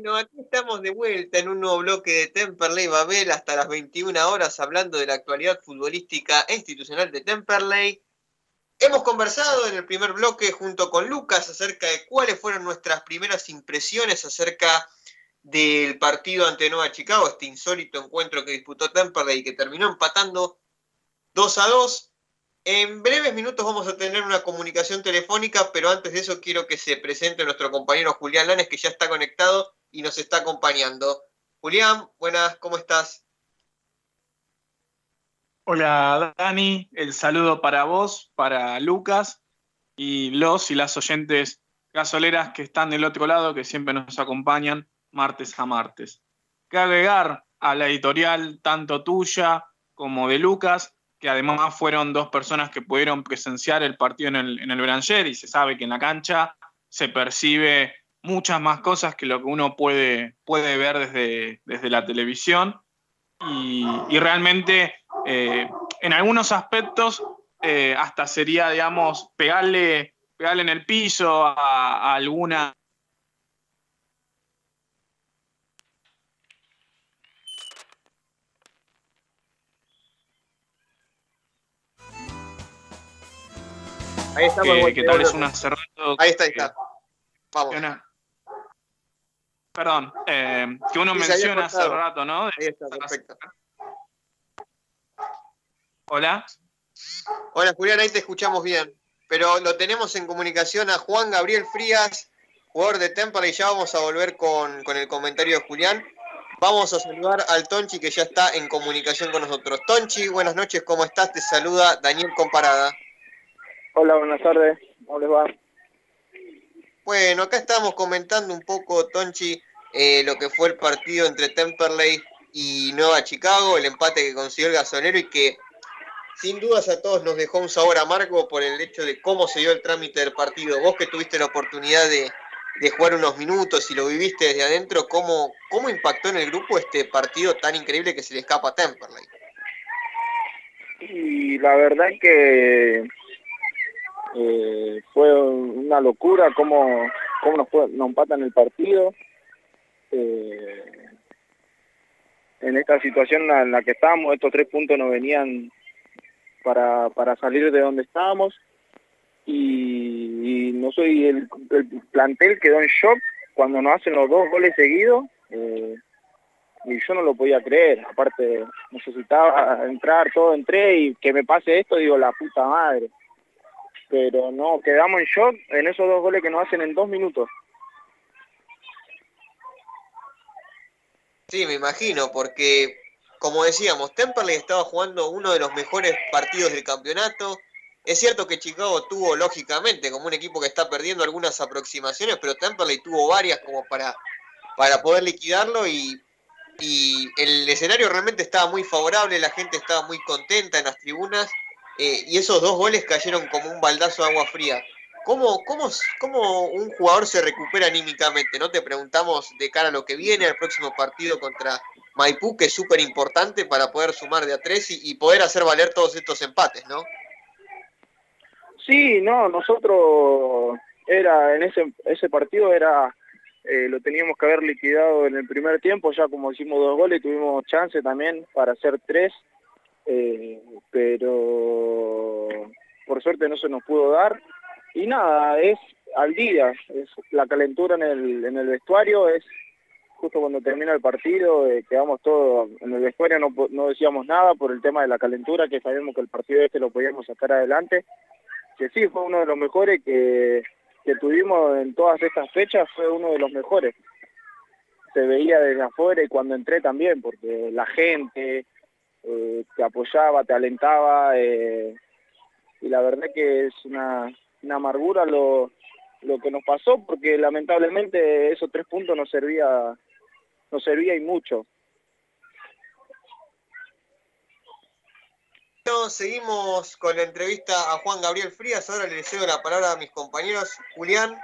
Bueno, aquí estamos de vuelta en un nuevo bloque de Temperley Babel hasta las 21 horas hablando de la actualidad futbolística e institucional de Temperley. Hemos conversado en el primer bloque junto con Lucas acerca de cuáles fueron nuestras primeras impresiones acerca del partido ante Nueva Chicago, este insólito encuentro que disputó Temperley y que terminó empatando 2 a 2. En breves minutos vamos a tener una comunicación telefónica, pero antes de eso quiero que se presente nuestro compañero Julián Lanes, que ya está conectado y nos está acompañando. Julián, buenas, ¿cómo estás? Hola Dani, el saludo para vos, para Lucas y los y las oyentes gasoleras que están del otro lado, que siempre nos acompañan martes a martes. Que agregar a la editorial tanto tuya como de Lucas, que además fueron dos personas que pudieron presenciar el partido en el, en el y se sabe que en la cancha se percibe muchas más cosas que lo que uno puede, puede ver desde, desde la televisión y, realmente eh, en algunos aspectos eh, hasta sería, digamos, pegarle, pegarle en el piso a alguna Ahí está, que, tal es un hace Ahí está, ahí está. Vamos. Perdón, eh, que uno menciona hace rato, ¿no? Ahí está, perfecto. Hola. Hola Julián, ahí te escuchamos bien. Pero lo tenemos en comunicación a Juan Gabriel Frías, jugador de Temple, y ya vamos a volver con, con el comentario de Julián. Vamos a saludar al Tonchi que ya está en comunicación con nosotros. Tonchi, buenas noches, ¿cómo estás? Te saluda Daniel Comparada. Hola, buenas tardes. ¿Cómo les va? Bueno, acá estamos comentando un poco, Tonchi, eh, lo que fue el partido entre Temperley y Nueva Chicago, el empate que consiguió el gasonero y que sin dudas a todos nos dejó un sabor amargo por el hecho de cómo se dio el trámite del partido. Vos que tuviste la oportunidad de, jugar unos minutos y lo viviste desde adentro, ¿cómo, ¿cómo impactó en el grupo este partido tan increíble que se le escapa a Temperley? Y la verdad que eh, fue una locura cómo, cómo nos, fue, nos empatan el partido. Eh, en esta situación en la que estábamos, estos tres puntos nos venían para, para salir de donde estábamos. Y, no soy el, plantel quedó en shock cuando nos hacen los dos goles seguidos. Eh, y yo no lo podía creer. Aparte, necesitaba entrar, todo entré y que me pase esto, digo, la puta madre pero no, quedamos en shock en esos dos goles que nos hacen en dos minutos. Sí, me imagino, porque como decíamos, Temperley estaba jugando uno de los mejores partidos del campeonato. Es cierto que Chicago tuvo, lógicamente, como un equipo que está perdiendo algunas aproximaciones, pero Temperley tuvo varias como para, para poder liquidarlo y, y el escenario realmente estaba muy favorable, la gente estaba muy contenta en las tribunas eh, y esos dos goles cayeron como un baldazo de agua fría. ¿Cómo, cómo, ¿Cómo un jugador se recupera anímicamente? ¿No? Te preguntamos de cara a lo que viene, al próximo partido contra Maipú, que es súper importante para poder sumar de a tres y, poder hacer valer todos estos empates, ¿no? Sí, no, nosotros era en ese, ese partido era eh, lo teníamos que haber liquidado en el primer tiempo, ya como hicimos dos goles tuvimos chance también para hacer tres, eh, pero por suerte no se nos pudo dar. Y nada, es al día, es la calentura en el, en el vestuario, es justo cuando termina el partido, eh, quedamos todos en el vestuario, no, no decíamos nada por el tema de la calentura, que sabemos que el partido este lo podíamos sacar adelante, que sí, fue uno de los mejores que que tuvimos en todas estas fechas fue uno de los mejores. Se veía desde afuera y cuando entré también, porque la gente eh, te apoyaba, te alentaba, eh, y la verdad que es una, una amargura lo, lo que nos pasó, porque lamentablemente esos tres puntos nos servía, nos servía y mucho. seguimos con la entrevista a Juan Gabriel Frías. Ahora le cedo la palabra a mis compañeros. Julián.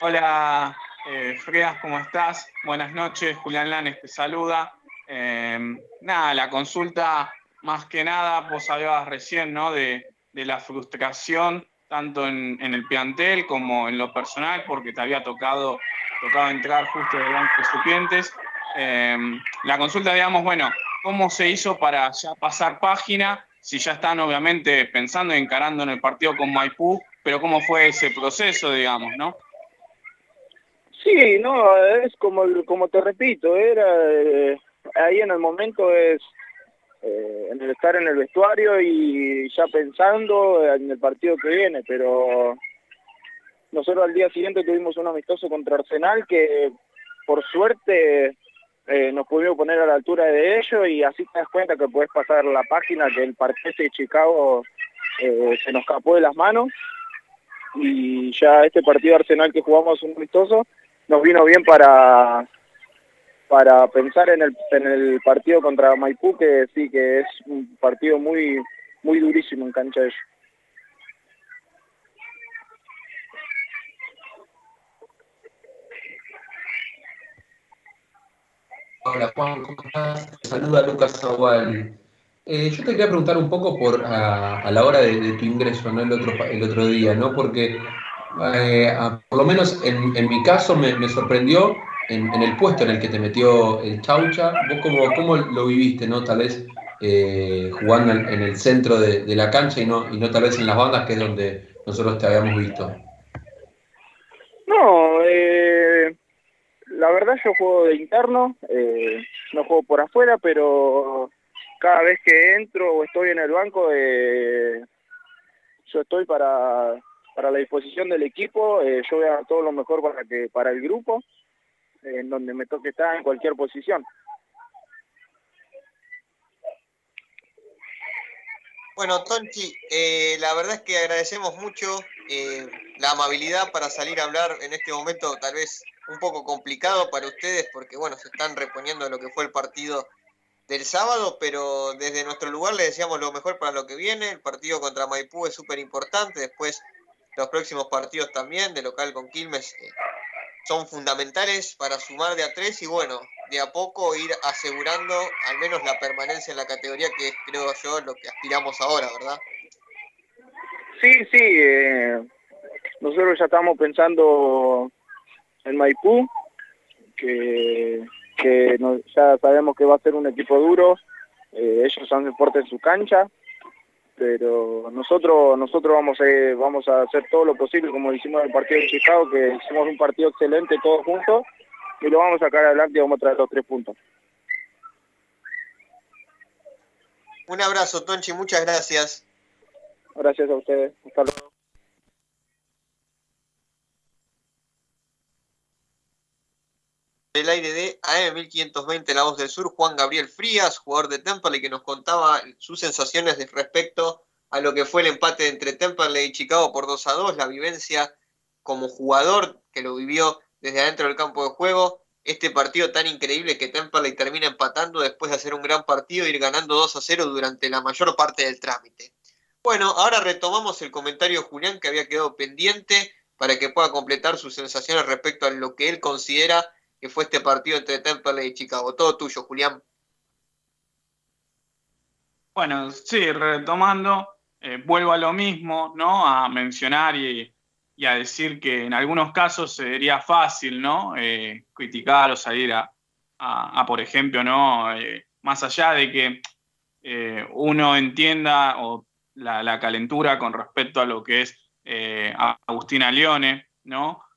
Hola, eh, Frías, ¿cómo estás? Buenas noches. Julián Lanes te saluda. Em, nada, la consulta, más que nada, vos hablabas recién, ¿no? De, la frustración, tanto en, el plantel como en lo personal, porque te había tocado, tocado entrar justo de Banco Supientes. Em, la consulta, digamos, bueno, cómo se hizo para ya pasar página, si ya están obviamente pensando y encarando en el partido con Maipú, pero cómo fue ese proceso, digamos, ¿no? Sí, no, es como, como te repito, era eh, ahí en el momento es eh, en el estar en el vestuario y ya pensando en el partido que viene, pero nosotros al día siguiente tuvimos un amistoso contra Arsenal que por suerte eh, nos pudimos poner a la altura de ellos y así te das cuenta que puedes pasar la página que el partido de Chicago eh, se nos escapó de las manos y ya este partido Arsenal que jugamos un amistoso nos vino bien para para pensar en el, en el partido contra Maipú que sí que es un partido muy muy durísimo en cancha de. Hola Juan, ¿cómo estás? saluda Lucas Agual. Eh, yo te quería preguntar un poco por a, la hora de, tu ingreso, ¿no? El otro, el otro día, ¿no? Porque eh, por lo menos en, mi caso me, sorprendió en, el puesto en el que te metió el Chaucha. ¿Vos cómo, cómo lo viviste, no? Tal vez eh, jugando en, el centro de, la cancha y no, y no tal vez en las bandas, que es donde nosotros te habíamos visto. No, eh, la verdad yo juego de interno, eh, no juego por afuera, pero cada vez que entro o estoy en el banco, eh, yo estoy para, para la disposición del equipo, eh, yo voy a todo lo mejor para que para el grupo, en donde me toque estar en cualquier posición. Bueno, Tonchi, la verdad es que agradecemos mucho la amabilidad para salir a hablar en este momento, tal vez un poco complicado para ustedes porque, bueno, se están reponiendo lo que fue el partido del sábado, pero desde nuestro lugar les decíamos lo mejor para lo que viene. El partido contra Maipú es súper importante, después los próximos partidos también, de local con Quilmes, eh, son fundamentales para sumar de a tres y, bueno, de a poco ir asegurando al menos la permanencia en la categoría que creo yo lo que aspiramos ahora, ¿verdad? Sí, sí, eh, nosotros ya estamos pensando en Maipú, que, ya sabemos que va a ser un equipo duro, eh, ellos han fuertes en su cancha, pero nosotros nosotros vamos a, vamos a hacer todo lo posible como hicimos en el partido de Chicago, que hicimos un partido excelente todos juntos y lo vamos a sacar adelante y vamos a traer los tres puntos. Un abrazo, Tonchi, muchas gracias. Gracias a ustedes. Hasta luego. El aire de AM1520 La Voz del Sur, Juan Gabriel Frías, jugador de Temperley, que nos contaba sus sensaciones respecto a lo que fue el empate entre Temperley y Chicago por 2 a 2, la vivencia como jugador que lo vivió desde adentro del campo de juego, este partido tan increíble que Temperley termina empatando después de hacer un gran partido, ir ganando 2 a 0 durante la mayor parte del trámite. Bueno, ahora retomamos el comentario de Julián que había quedado pendiente para que pueda completar sus sensaciones respecto a lo que él considera que fue este partido entre Temple y Chicago. Todo tuyo, Julián. Bueno, sí, retomando, eh, vuelvo a lo mismo, ¿no? A mencionar y, a decir que en algunos casos sería fácil, ¿no? Eh, criticar o salir a, por ejemplo, ¿no? Eh, más allá de que uno entienda o la, calentura con respecto a lo que es Agustina Leone, ¿no?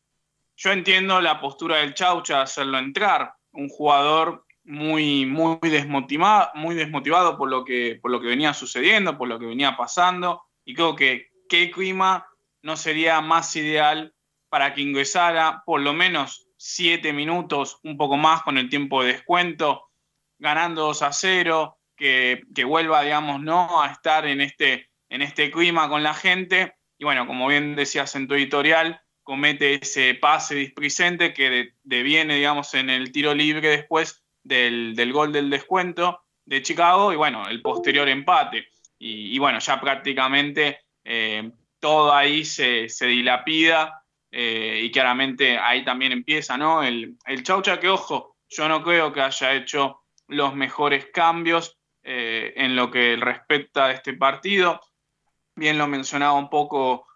Yo entiendo la postura del Chaucha hacerlo entrar, un jugador muy, muy, desmotivado, muy desmotivado por lo, que, por lo que venía sucediendo, por lo que venía pasando, y creo que qué clima no sería más ideal para que ingresara por lo menos siete minutos, un poco más con el tiempo de descuento, ganando 2 a 0, que, que vuelva, digamos, ¿no? a estar en este, en este clima con la gente. Y bueno, como bien decías en tu editorial, comete ese pase displicente que deviene, digamos, en el tiro libre después del, gol del descuento de Chicago y bueno, el posterior empate. Y, bueno, ya prácticamente eh, todo ahí se, dilapida eh, y claramente ahí también empieza, ¿no? El, el Chaucha que, ojo, yo no creo que haya hecho los mejores cambios eh, en lo que respecta a este partido. Bien lo mencionaba un poco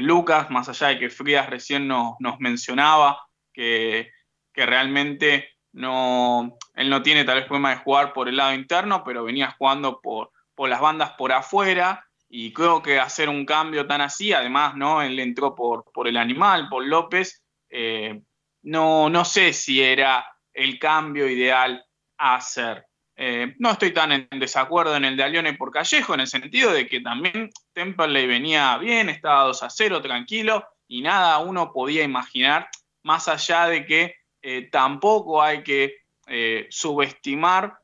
Lucas, más allá de que Frías recién nos, nos mencionaba que, que realmente no, él no tiene tal vez problema de jugar por el lado interno, pero venía jugando por, por las bandas por afuera y creo que hacer un cambio tan así, además, ¿no? Él entró por, por el animal, por López, eh, no, no sé si era el cambio ideal a hacer. Eh, no estoy tan en desacuerdo en el de Alione por Callejo, en el sentido de que también Temperley venía bien, estaba 2 a 0, tranquilo, y nada uno podía imaginar, más allá de que eh, tampoco hay que eh, subestimar,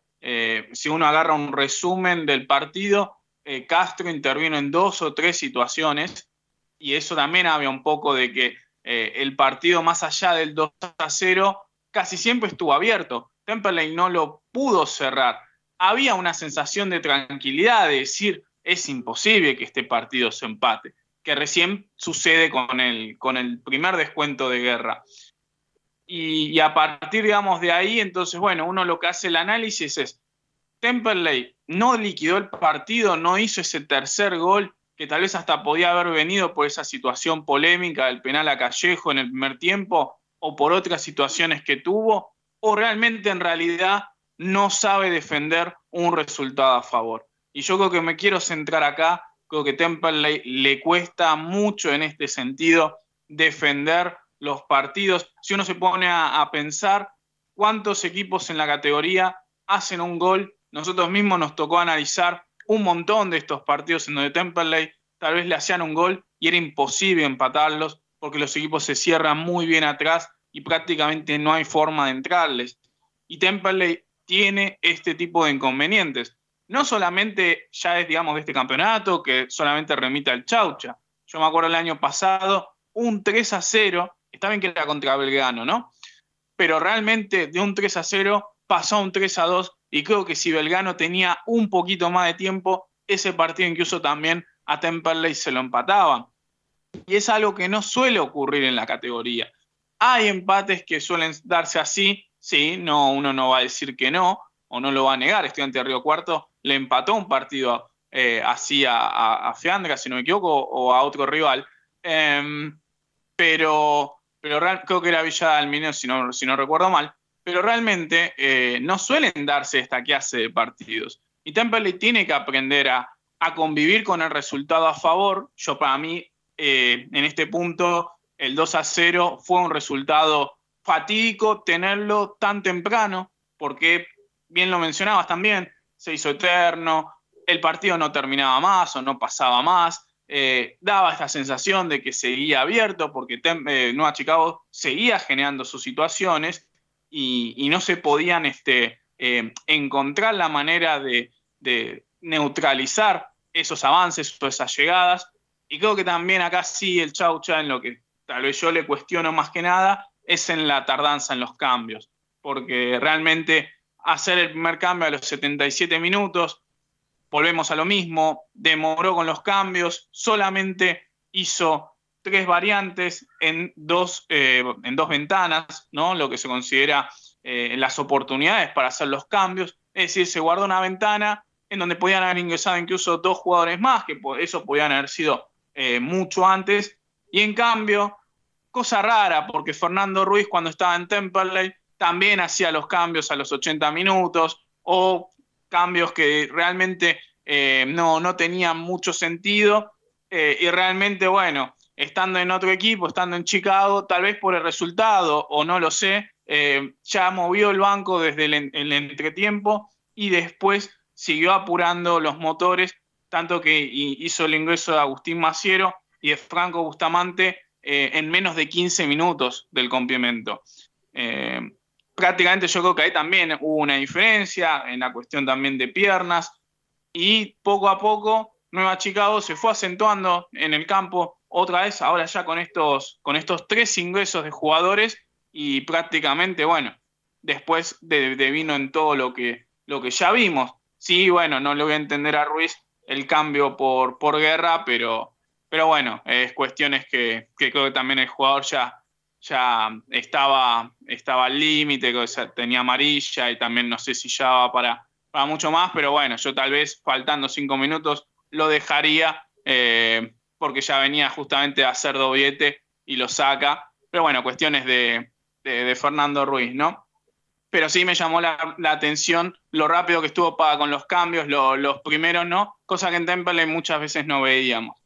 si uno agarra un resumen del partido, Castro intervino en dos o tres situaciones y eso también había un poco de que el partido más allá del 2 a 0 casi siempre estuvo abierto. Temperley no lo pudo cerrar. Había una sensación de tranquilidad, de decir, es imposible que este partido se empate, que recién sucede con el, con el primer descuento de guerra. Y, a partir, digamos, de ahí, entonces, bueno, uno lo que hace el análisis es, Temperley no liquidó el partido, no hizo ese tercer gol que tal vez hasta podía haber venido por esa situación polémica del penal a Callejo en el primer tiempo o por otras situaciones que tuvo, o realmente en realidad no sabe defender un resultado a favor. Y yo creo que me quiero centrar acá, creo que Temperley le cuesta mucho en este sentido defender los partidos. Si uno se pone a, pensar cuántos equipos en la categoría hacen un gol, nosotros mismos nos tocó analizar un montón de estos partidos en donde Temperley tal vez le hacían un gol y era imposible empatarlos porque los equipos se cierran muy bien atrás y prácticamente no hay forma de entrarles. Y Temperley tiene este tipo de inconvenientes. No solamente ya es, digamos, de este campeonato, que solamente remite al Chaucha. Yo me acuerdo el año pasado, un 3 a 0 está bien que era contra Belgrano, ¿no? Pero realmente de un 3 a 0 pasó a un 3 a 2 y creo que si Belgrano tenía un poquito más de tiempo, ese partido incluso también a Temperley se lo empataban. Y es algo que no suele ocurrir en la categoría. Hay empates que suelen darse así, sí, no, uno no va a decir que no, o no lo va a negar. Estudiante de Río Cuarto le empató un partido eh, así a, a, Fiandra, si no me equivoco, o a otro rival. Em, pero pero creo que era Villa Almineo, si no, si no recuerdo mal, pero realmente eh, no suelen darse esta clase de partidos. Y Temperley tiene que aprender a, convivir con el resultado a favor. Yo para mí, eh, en este punto, el 2 a 0 fue un resultado fatídico tenerlo tan temprano, porque bien lo mencionabas también, se hizo eterno, el partido no terminaba más o no pasaba más, eh, daba esta sensación de que seguía abierto porque eh, Nueva Chicago seguía generando sus situaciones y, no se podían este, eh, encontrar la manera de, neutralizar esos avances o esas llegadas. Y creo que también acá sí el Chaucha, en lo que tal vez yo le cuestiono más que nada, es en la tardanza en los cambios. Porque realmente hacer el primer cambio a los 77 minutos, volvemos a lo mismo, demoró con los cambios, solamente hizo tres variantes en dos, eh, en dos ventanas, ¿no? lo que se considera eh, las oportunidades para hacer los cambios. Es decir, se guardó una ventana en donde podían haber ingresado incluso dos jugadores más, que eso podían haber sido eh, mucho antes. Y en cambio, cosa rara, porque Fernando Ruiz cuando estaba en Temperley también hacía los cambios a los 80 minutos o cambios que realmente eh, no, no tenían mucho sentido. Eh, y realmente, bueno, estando en otro equipo, estando en Chicago, tal vez por el resultado o no lo sé, eh, ya movió el banco desde el, entretiempo y después siguió apurando los motores, tanto que hizo el ingreso de Agustín Maciero y de Franco Bustamante en menos de 15 minutos del complemento prácticamente yo creo que ahí también hubo una diferencia en la cuestión también de piernas y poco a poco Nueva Chicago se fue acentuando en el campo otra vez, ahora ya con estos, con estos tres ingresos de jugadores y prácticamente, bueno, después de, vino en todo lo que, lo que ya vimos. Sí, bueno, no le voy a entender a Ruiz el cambio por, por guerra, pero, pero bueno, es cuestiones que, que creo que también el jugador ya, ya estaba, estaba al límite, tenía amarilla y también no sé si ya va para, para mucho más, pero bueno, yo tal vez faltando cinco minutos lo dejaría eh, porque ya venía justamente a hacer doblete y lo saca. Pero bueno, cuestiones de, de, Fernando Ruiz, ¿no? Pero sí me llamó la, atención lo rápido que estuvo para con los cambios, los primeros no, cosa que en Temple muchas veces no veíamos.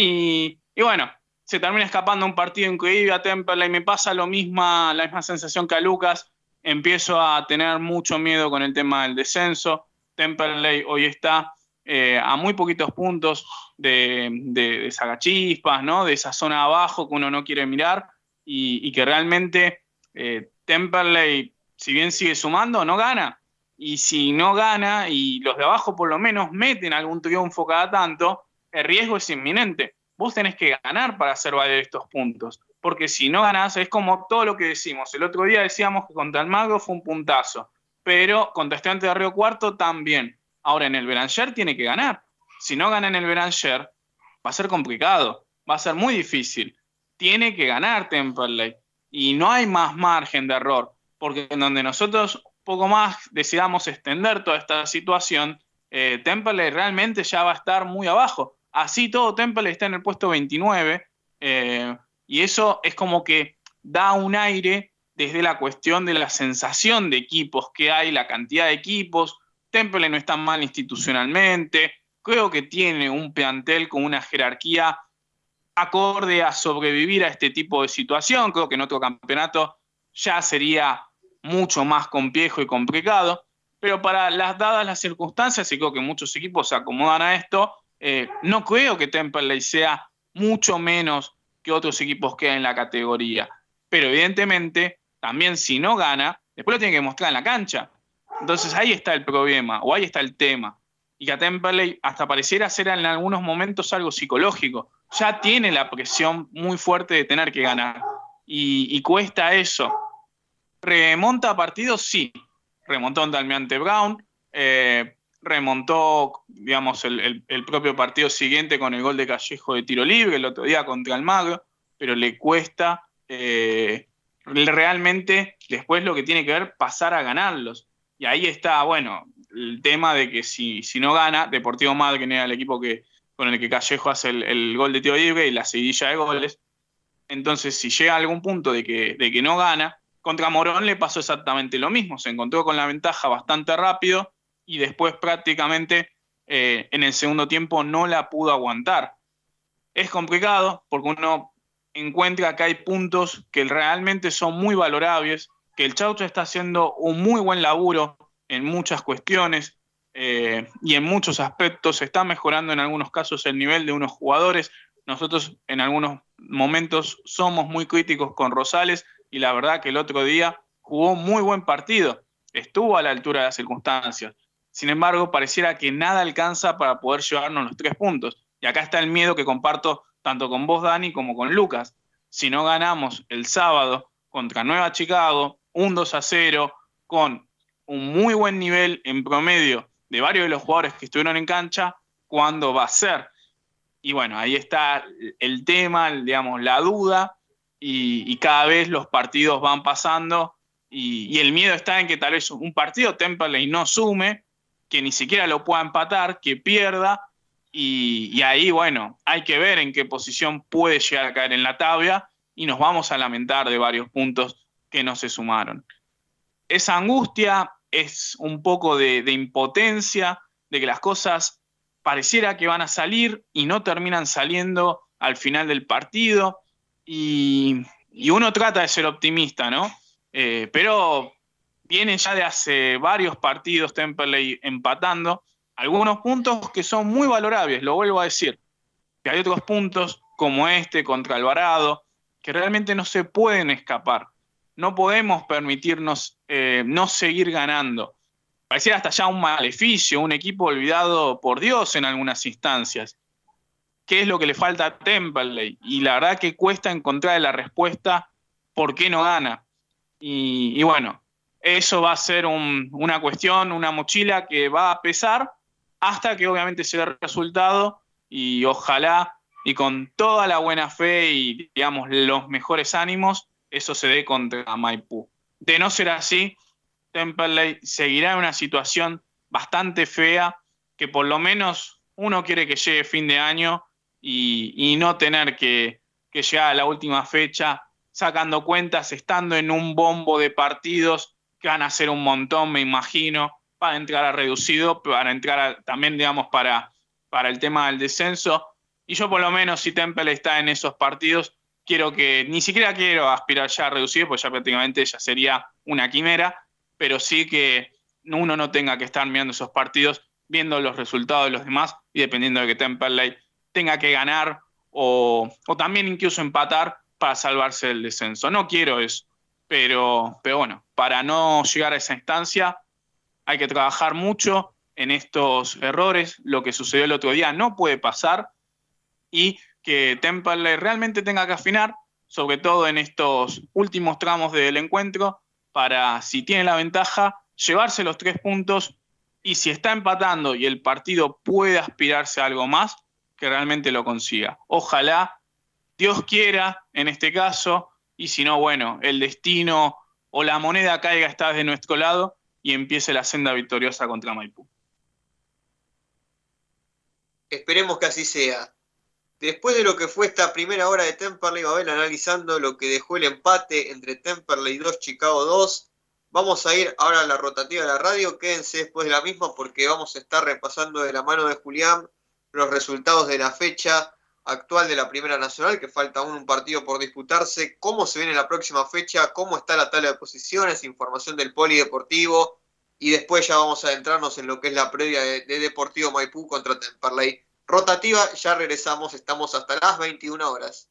Y, bueno, se termina escapando un partido increíble a Temperley. Me pasa lo misma, la misma sensación que a Lucas. Empiezo a tener mucho miedo con el tema del descenso. Temperley hoy está eh, a muy poquitos puntos de, de, Sagachispas, ¿no? de esa zona abajo que uno no quiere mirar y, que realmente eh, Temperley, si bien sigue sumando, no gana. Y si no gana y los de abajo por lo menos meten algún triunfo cada tanto, el riesgo es inminente vos tenés que ganar para hacer valer estos puntos. Porque si no ganás, es como todo lo que decimos. El otro día decíamos que contra el Mago fue un puntazo, pero contra Estudiante de Río Cuarto también. Ahora en el Beranger tiene que ganar. Si no gana en el Beranger, va a ser complicado, va a ser muy difícil. Tiene que ganar Temperley. Y no hay más margen de error, porque en donde nosotros poco más decidamos extender toda esta situación, eh, Temperley realmente ya va a estar muy abajo Así todo, Temple está en el puesto 29 eh, y eso es como que da un aire desde la cuestión de la sensación de equipos que hay, la cantidad de equipos. Temple no está mal institucionalmente, creo que tiene un plantel con una jerarquía acorde a sobrevivir a este tipo de situación. Creo que en otro campeonato ya sería mucho más complejo y complicado, pero para las dadas las circunstancias, y creo que muchos equipos se acomodan a esto, eh, no creo que Temperley sea mucho menos que otros equipos que hay en la categoría. Pero evidentemente, también si no gana, después lo tiene que mostrar en la cancha. Entonces ahí está el problema, o ahí está el tema. Y que a Temperley hasta pareciera ser en algunos momentos algo psicológico. Ya tiene la presión muy fuerte de tener que ganar. Y, cuesta eso. ¿Remonta partidos? Sí. Remontó en Dalmiante Brown. Eh, remontó, digamos, el, propio partido siguiente con el gol de Callejo de tiro libre, el otro día contra Almagro, pero le cuesta eh, realmente después lo que tiene que ver pasar a ganarlos. Y ahí está, bueno, el tema de que si, si no gana, Deportivo Madrid, era el equipo con el que Callejo hace el, gol de tiro libre y la seguidilla de goles, entonces si llega a algún punto de que, de que no gana, contra Morón le pasó exactamente lo mismo, se encontró con la ventaja bastante rápido, y después prácticamente eh, en el segundo tiempo no la pudo aguantar. Es complicado porque uno encuentra que hay puntos que realmente son muy valorables, que el Chaucho está haciendo un muy buen laburo en muchas cuestiones eh, y en muchos aspectos, está mejorando en algunos casos el nivel de unos jugadores. Nosotros en algunos momentos somos muy críticos con Rosales y la verdad que el otro día jugó muy buen partido, estuvo a la altura de las circunstancias. Sin embargo, pareciera que nada alcanza para poder llevarnos los tres puntos. Y acá está el miedo que comparto tanto con vos, Dani, como con Lucas. Si no ganamos el sábado contra Nueva Chicago, un 2 a 0, con un muy buen nivel en promedio de varios de los jugadores que estuvieron en cancha, cuándo va a ser. Y bueno, ahí está el tema, digamos, la duda, y, cada vez los partidos van pasando, y, el miedo está en que tal vez un partido Temperley no sume, que ni siquiera lo pueda empatar, que pierda, y, ahí, bueno, hay que ver en qué posición puede llegar a caer en la tabla, y nos vamos a lamentar de varios puntos que no se sumaron. Esa angustia es un poco de, impotencia, de que las cosas pareciera que van a salir y no terminan saliendo al final del partido. Y, uno trata de ser optimista, ¿no? Eh, pero viene ya de hace varios partidos Temperley empatando, algunos puntos que son muy valorables, lo vuelvo a decir, que hay otros puntos como este contra Alvarado, que realmente no se pueden escapar no podemos permitirnos eh, no seguir ganando. Pareciera hasta ya un maleficio, un equipo olvidado por Dios en algunas instancias. ¿Qué es lo que le falta a Temperley? Y la verdad que cuesta encontrar la respuesta por qué no gana. Y, bueno, eso va a ser una cuestión, una mochila que va a pesar hasta que obviamente se dé el resultado y ojalá y con toda la buena fe y digamos los mejores ánimos eso se dé contra Maipú. De no ser así, Temperley seguirá en una situación bastante fea que por lo menos uno quiere que llegue fin de año y, no tener que, que llegar a la última fecha sacando cuentas, estando en un bombo de partidos que van a ser un montón, me imagino, para entrar a reducido, para entrar también, digamos, para, para el tema del descenso. Y yo por lo menos, si Temple está en esos partidos, quiero que, ni siquiera quiero aspirar ya a reducir, pues ya prácticamente ya sería una quimera, pero sí que uno no tenga que estar mirando esos partidos, viendo los resultados de los demás y dependiendo de que Temperley tenga que ganar o, también incluso empatar para salvarse del descenso. No quiero eso, pero, pero bueno, para no llegar a esa instancia hay que trabajar mucho en estos errores. Lo que sucedió el otro día no puede pasar y que Temperley realmente tenga que afinar, sobre todo en estos últimos tramos del encuentro, para, si tiene la ventaja, llevarse los tres puntos y si está empatando y el partido puede aspirarse a algo más, que realmente lo consiga. Ojalá, Dios quiera en este caso, y si no, bueno, el destino o la moneda caiga esta vez de nuestro lado y empiece la senda victoriosa contra Maipú. Esperemos que así sea. Después de lo que fue esta primera hora de Temperley Babel analizando lo que dejó el empate entre Temperley 2, Chicago 2, vamos a ir ahora a la rotativa de la radio. Quédense después de la misma porque vamos a estar repasando de la mano de Julián los resultados de la fecha actual de la Primera Nacional, que falta aún un partido por disputarse, cómo se viene la próxima fecha, cómo está la tabla de posiciones, información del polideportivo. Y después ya vamos a adentrarnos en lo que es la previa de, de Deportivo Maipú contra Temperley. Rotativa. Ya regresamos, estamos hasta las 21 horas.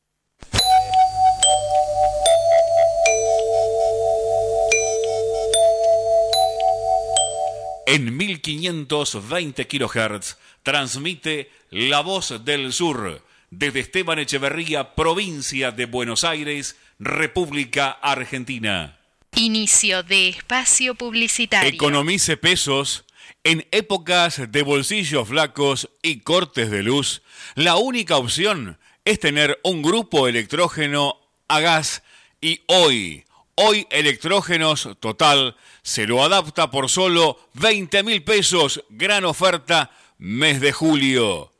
En 1520 kHz transmite La Voz del Sur desde Esteban Echeverría, provincia de Buenos Aires, República Argentina. Inicio de espacio publicitario. Economice pesos en épocas de bolsillos flacos y cortes de luz, la única opción es tener un grupo electrógeno a gas y hoy, hoy Electrógenos Total se lo adapta por solo 20 mil pesos, gran oferta, mes de julio.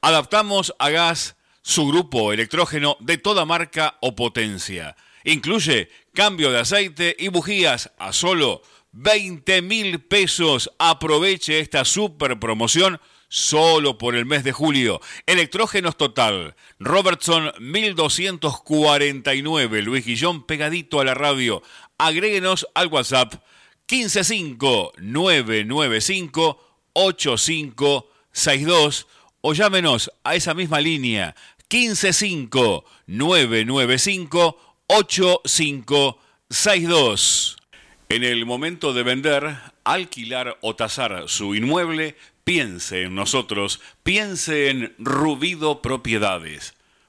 Adaptamos a gas su grupo electrógeno de toda marca o potencia. Incluye cambio de aceite y bujías a solo 20 mil pesos. Aproveche esta super promoción solo por el mes de julio. Electrógenos Total. Robertson 1249. Luis Guillón pegadito a la radio. Agréguenos al WhatsApp 155-995 8562 o llámenos a esa misma línea 155-995 8562. En el momento de vender, alquilar o tasar su inmueble, piense en nosotros, piense en Rubido Propiedades.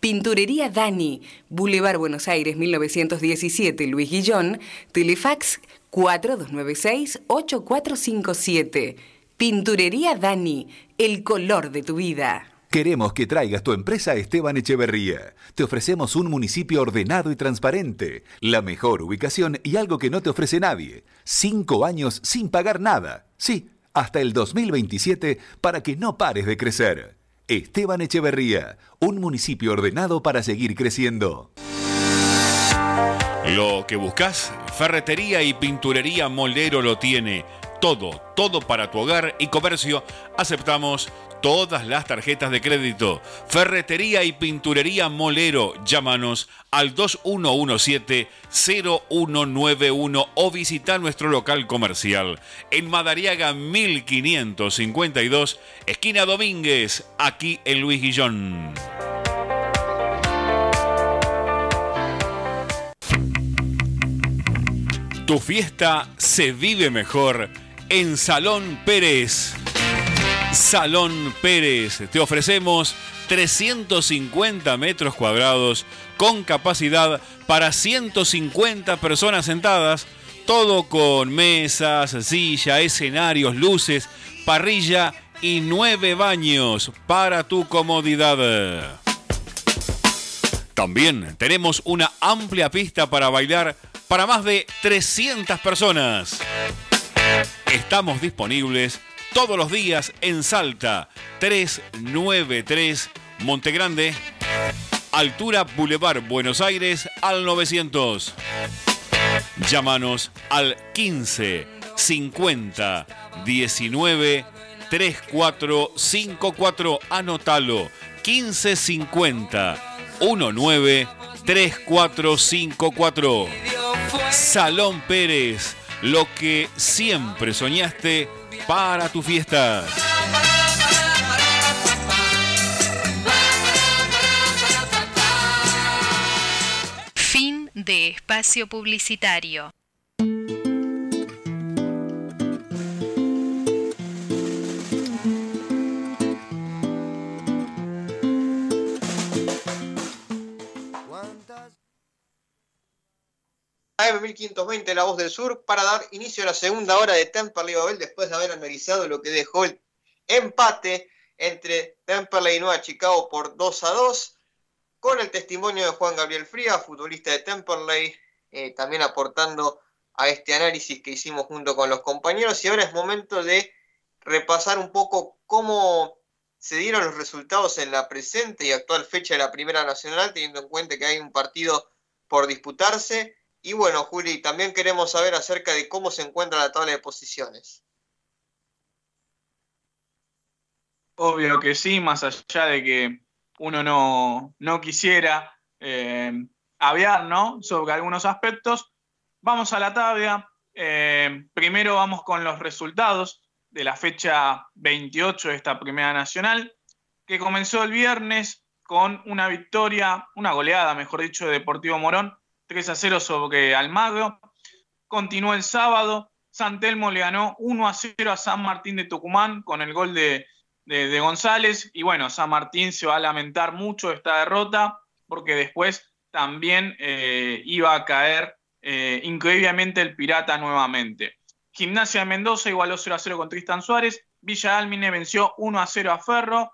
Pinturería Dani, Boulevard Buenos Aires 1917, Luis Guillón, Telefax 4296-8457. Pinturería Dani, el color de tu vida. Queremos que traigas tu empresa a Esteban Echeverría. Te ofrecemos un municipio ordenado y transparente, la mejor ubicación y algo que no te ofrece nadie. Cinco años sin pagar nada. Sí, hasta el 2027 para que no pares de crecer. Esteban Echeverría, un municipio ordenado para seguir creciendo. Lo que buscas, ferretería y pinturería Moldero lo tiene. Todo, todo para tu hogar y comercio. Aceptamos todas las tarjetas de crédito. Ferretería y pinturería Molero. Llámanos al 2117-0191 o visita nuestro local comercial en Madariaga 1552, esquina Domínguez, aquí en Luis Guillón. Tu fiesta se vive mejor en Salón Pérez. Salón Pérez. Te ofrecemos 350 metros cuadrados con capacidad para 150 personas sentadas, todo con mesas, silla, escenarios, luces, parrilla y nueve baños para tu comodidad. También tenemos una amplia pista para bailar para más de 300 personas. Estamos disponibles todos los días en Salta, 393 Montegrande, altura Boulevard Buenos Aires al 900. Llámanos al 15 50 19 3454. Anótalo. 15 50 19 3454. Salón Pérez. Lo que siempre soñaste para tu fiesta. Fin de espacio publicitario. AM1520, La Voz del Sur, para dar inicio a la segunda hora de Temperley Babel después de haber analizado lo que dejó el empate entre Temperley y Nueva Chicago por 2 a 2, con el testimonio de Juan Gabriel Fría, futbolista de Temperley, eh, también aportando a este análisis que hicimos junto con los compañeros. Y ahora es momento de repasar un poco cómo se dieron los resultados en la presente y actual fecha de la Primera Nacional, teniendo en cuenta que hay un partido por disputarse y bueno, Juli, también queremos saber acerca de cómo se encuentra la tabla de posiciones. Obvio que sí, más allá de que uno no, quisiera eh, aviar ¿no? sobre algunos aspectos. Vamos a la tabla. Eh, primero vamos con los resultados de la fecha 28 de esta Primera Nacional, que comenzó el viernes con una victoria, una goleada, mejor dicho, de Deportivo Morón 3 a 0 sobre Almagro. Continuó el sábado. San Telmo le ganó 1 a 0 a San Martín de Tucumán con el gol de, González. Y bueno, San Martín se va a lamentar mucho esta derrota porque después también eh, iba a caer eh, increíblemente el Pirata nuevamente. Gimnasia de Mendoza igualó 0 a 0 con Tristan Suárez. Villa Almine venció 1 a 0 a Ferro.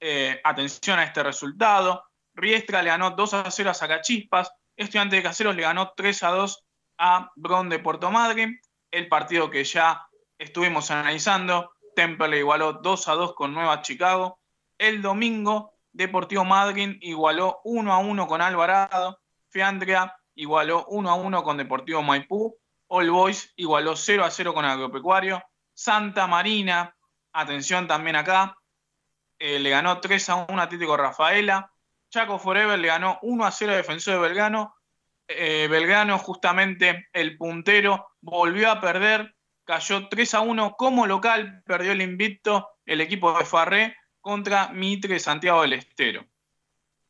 Eh, atención a este resultado. Riestra le ganó 2 a 0 a Sacachispas. Estudiante de Caseros le ganó 3 a 2 a Bron de Puerto Madre. el partido que ya estuvimos analizando. Temple igualó 2 a 2 con Nueva Chicago. El domingo, Deportivo Madrid igualó 1 a 1 con Alvarado. Fiandria igualó 1 a 1 con Deportivo Maipú. All Boys igualó 0 a 0 con Agropecuario. Santa Marina, atención también acá, eh, le ganó 3 a 1 a Atlético Rafaela. Chaco Forever le ganó 1 a 0 a Defensor de Belgrano. Eh, Belgrano, justamente el puntero, volvió a perder, cayó 3 a 1 como local, perdió el invicto el equipo de Farré contra Mitre Santiago del Estero.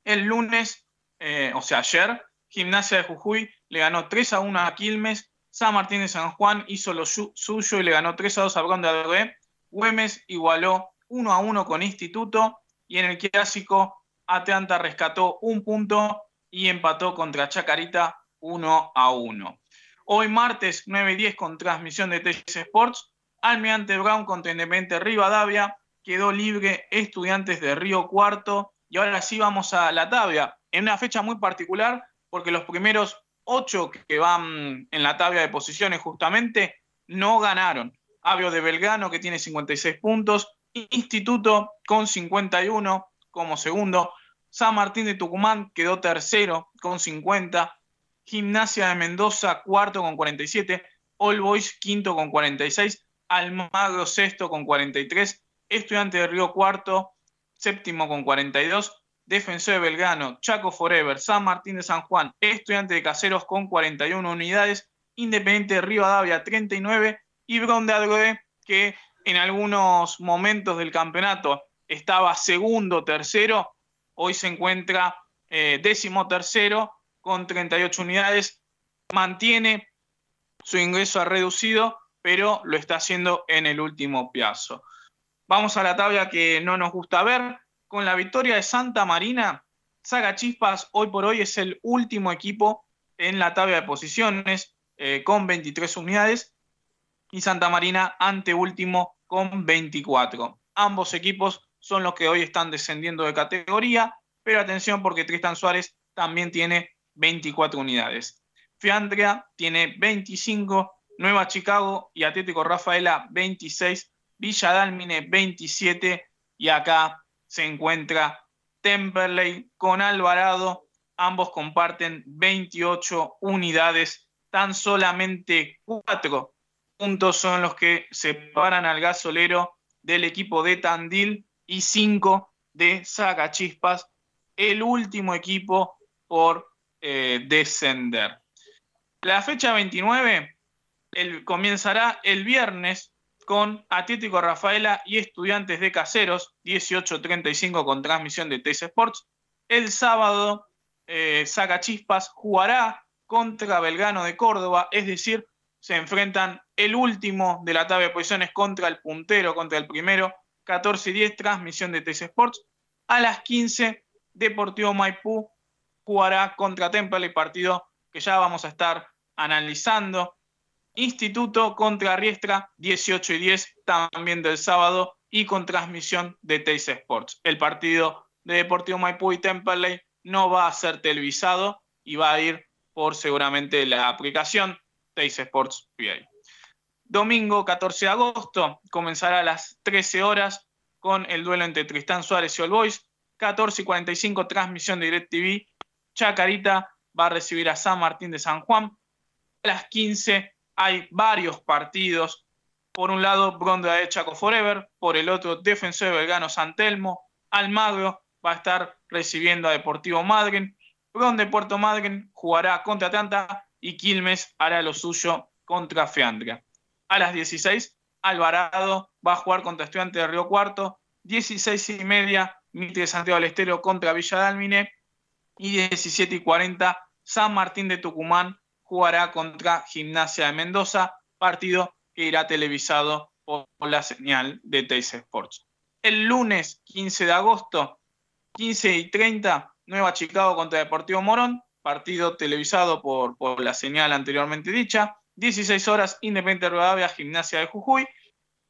El lunes, eh, o sea, ayer, Gimnasia de Jujuy le ganó 3 a 1 a Quilmes. San Martín de San Juan hizo lo suyo y le ganó 3 a 2 a Brón de. Güemes igualó 1 a 1 con Instituto. Y en el clásico, Atlanta rescató un punto y empató contra Chacarita 1 a 1. Hoy martes 9 y 10 con transmisión de TS Sports, Almirante Brown contra Independiente Rivadavia, quedó libre Estudiantes de Río Cuarto y ahora sí vamos a la tabla, en una fecha muy particular porque los primeros ocho que van en la tabla de posiciones justamente no ganaron. Avio de Belgrano que tiene 56 puntos, Instituto con 51 como segundo, San Martín de Tucumán quedó tercero con 50. Gimnasia de Mendoza cuarto con 47. All Boys quinto con 46. Almagro sexto con 43. Estudiante de Río cuarto séptimo con 42. Defensor de Belgrano, Chaco Forever, San Martín de San Juan, Estudiante de Caseros con 41 unidades. Independiente de Río Adavia 39 y Bron de que en algunos momentos del campeonato estaba segundo, tercero, hoy se encuentra eh, décimo tercero con 38 unidades, mantiene su ingreso a reducido, pero lo está haciendo en el último plazo. Vamos a la tabla que no nos gusta ver. Con la victoria de Santa Marina, Saga Chispas hoy por hoy es el último equipo en la tabla de posiciones eh, con 23 unidades y Santa Marina anteúltimo con 24. Ambos equipos son los que hoy están descendiendo de categoría, pero atención porque Tristan Suárez también tiene 24 unidades. Fiandria tiene 25, Nueva Chicago y Atlético Rafaela 26, Villa Dálmine 27 y acá se encuentra Temperley con Alvarado. Ambos comparten 28 unidades, tan solamente 4 puntos son los que separan al gasolero del equipo de Tandil y 5 de Chispas, el último equipo por eh, descender. La fecha 29 comenzará el viernes con Atlético Rafaela y Estudiantes de Caseros, 18.35 con transmisión de TS Sports. El sábado, eh, Chispas jugará contra Belgano de Córdoba, es decir, se enfrentan el último de la tabla de posiciones contra el puntero, contra el primero, 14 y 10, transmisión de TC Sports. A las 15, Deportivo Maipú jugará contra Temple, partido que ya vamos a estar analizando. Instituto contra Riestra, 18 y 10, también del sábado, y con transmisión de TC Sports. El partido de Deportivo Maipú y Temple no va a ser televisado y va a ir por seguramente la aplicación TC Sports PA. Domingo 14 de agosto comenzará a las 13 horas con el duelo entre Tristán Suárez y All Boys. 14 y 45 transmisión de DirecTV. Chacarita va a recibir a San Martín de San Juan. A las 15 hay varios partidos. Por un lado, Bronda de Chaco Forever. Por el otro, Defensor de Belgrano San Telmo. Almagro va a estar recibiendo a Deportivo Madrid. Bron de Puerto Madrid jugará contra Atlanta y Quilmes hará lo suyo contra Feandria a las 16. Alvarado va a jugar contra Estudiante de Río Cuarto. 16 y media, Mitre de Santiago del Estero contra Villa Dálmine. Y 17 y 40, San Martín de Tucumán jugará contra Gimnasia de Mendoza, partido que irá televisado por la señal de Teis Sports. El lunes 15 de agosto, 15 y 30, Nueva Chicago contra Deportivo Morón, partido televisado por, por la señal anteriormente dicha. 16 horas, Independiente Rivadavia, Gimnasia de Jujuy.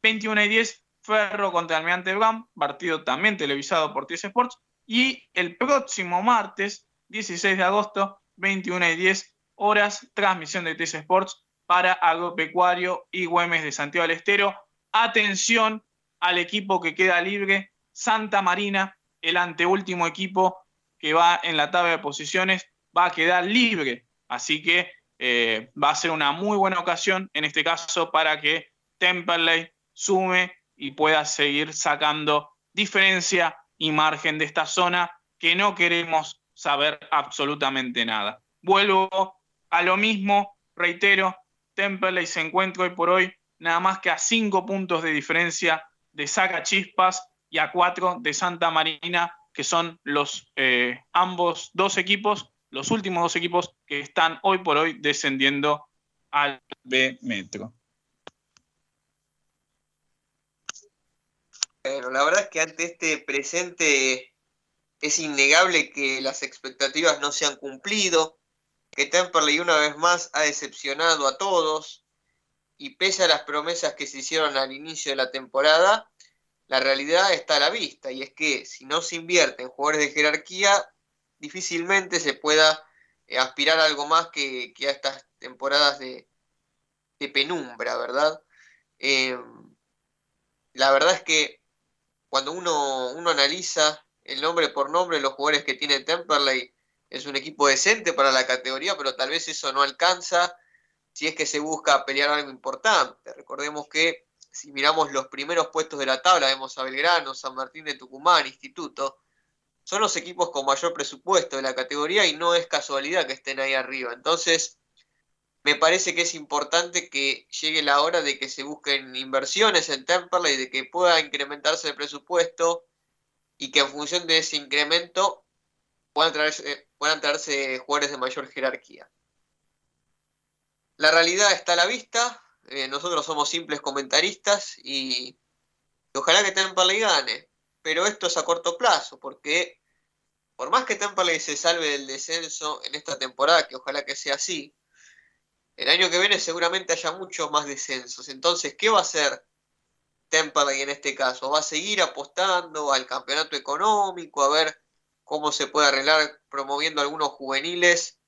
21 y 10, Ferro contra Almirante Brown, partido también televisado por TS Sports. Y el próximo martes, 16 de agosto, 21 y 10 horas, transmisión de TS Sports, para Agropecuario y Güemes de Santiago del Estero. Atención al equipo que queda libre, Santa Marina, el anteúltimo equipo que va en la tabla de posiciones, va a quedar libre. Así que eh, va a ser una muy buena ocasión, en este caso, para que Temperley sume y pueda seguir sacando diferencia y margen de esta zona que no queremos saber absolutamente nada. Vuelvo a lo mismo, reitero, Temperley se encuentra hoy por hoy nada más que a cinco puntos de diferencia de Saca Chispas y a cuatro de Santa Marina, que son los eh, ambos dos equipos, los últimos dos equipos que están hoy por hoy descendiendo al B Metro. Bueno, la verdad es que ante este presente es innegable que las expectativas no se han cumplido, que Temperley una vez más ha decepcionado a todos y pese a las promesas que se hicieron al inicio de la temporada, la realidad está a la vista y es que si no se invierte en jugadores de jerarquía, difícilmente se pueda eh, aspirar a algo más que, a estas temporadas de, penumbra, ¿verdad? Eh, la verdad es que cuando uno, uno analiza el nombre por nombre, los jugadores que tiene Temperley, es un equipo decente para la categoría, pero tal vez eso no alcanza si es que se busca pelear algo importante. Recordemos que si miramos los primeros puestos de la tabla, vemos a Belgrano, San Martín de Tucumán, Instituto, son los equipos con mayor presupuesto de la categoría y no es casualidad que estén ahí arriba. Entonces, me parece que es importante que llegue la hora de que se busquen inversiones en Temperley, de que pueda incrementarse el presupuesto y que en función de ese incremento puedan traerse, jugadores de mayor jerarquía. La realidad está a la vista, eh, nosotros somos simples comentaristas y, ojalá que Temperley gane, pero esto es a corto plazo, porque por más que Temperley se salve del descenso en esta temporada, que ojalá que sea así, el año que viene seguramente haya muchos más descensos. Entonces, ¿qué va a hacer Temperley en este caso? ¿Va a seguir apostando al campeonato económico, a ver cómo se puede arreglar promoviendo algunos juveniles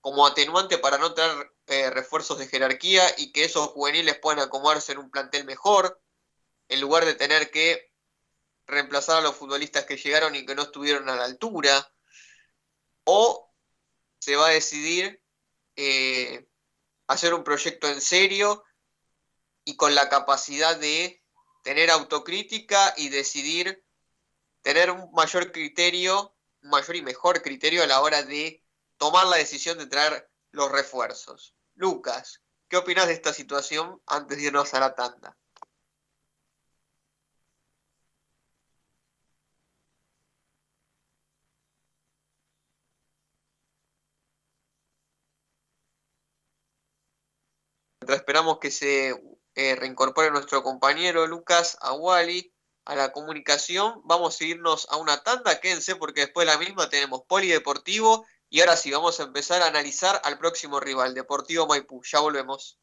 como atenuante para no tener eh, refuerzos de jerarquía y que esos juveniles puedan acomodarse en un plantel mejor, en lugar de tener que reemplazar a los futbolistas que llegaron y que no estuvieron a la altura? ¿O se va a decidir eh, hacer un proyecto en serio y con la capacidad de tener autocrítica y decidir tener un mayor criterio, un mayor y mejor criterio a la hora de tomar la decisión de traer los refuerzos. Lucas, ¿qué opinas de esta situación antes de irnos a la tanda? Mientras esperamos que se eh, reincorpore nuestro compañero Lucas Aguali a la comunicación, vamos a irnos a una tanda, quédense porque después de la misma tenemos Polideportivo y ahora sí vamos a empezar a analizar al próximo rival, Deportivo Maipú. Ya volvemos.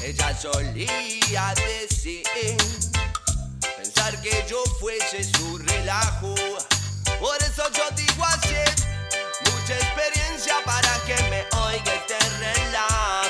Cual solía decir. Pensar que yo fuese su relajo. Por eso yo digo así. Mucha experiencia para que me oiga este relajo.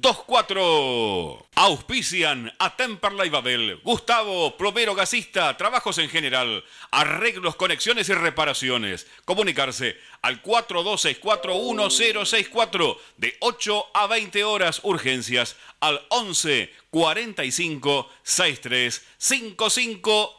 24. Auspician a Temperley Babel, Gustavo, plomero gasista, trabajos en general, arreglos, conexiones y reparaciones. Comunicarse al 42641064 de 8 a 20 horas, urgencias al 11 45 63 55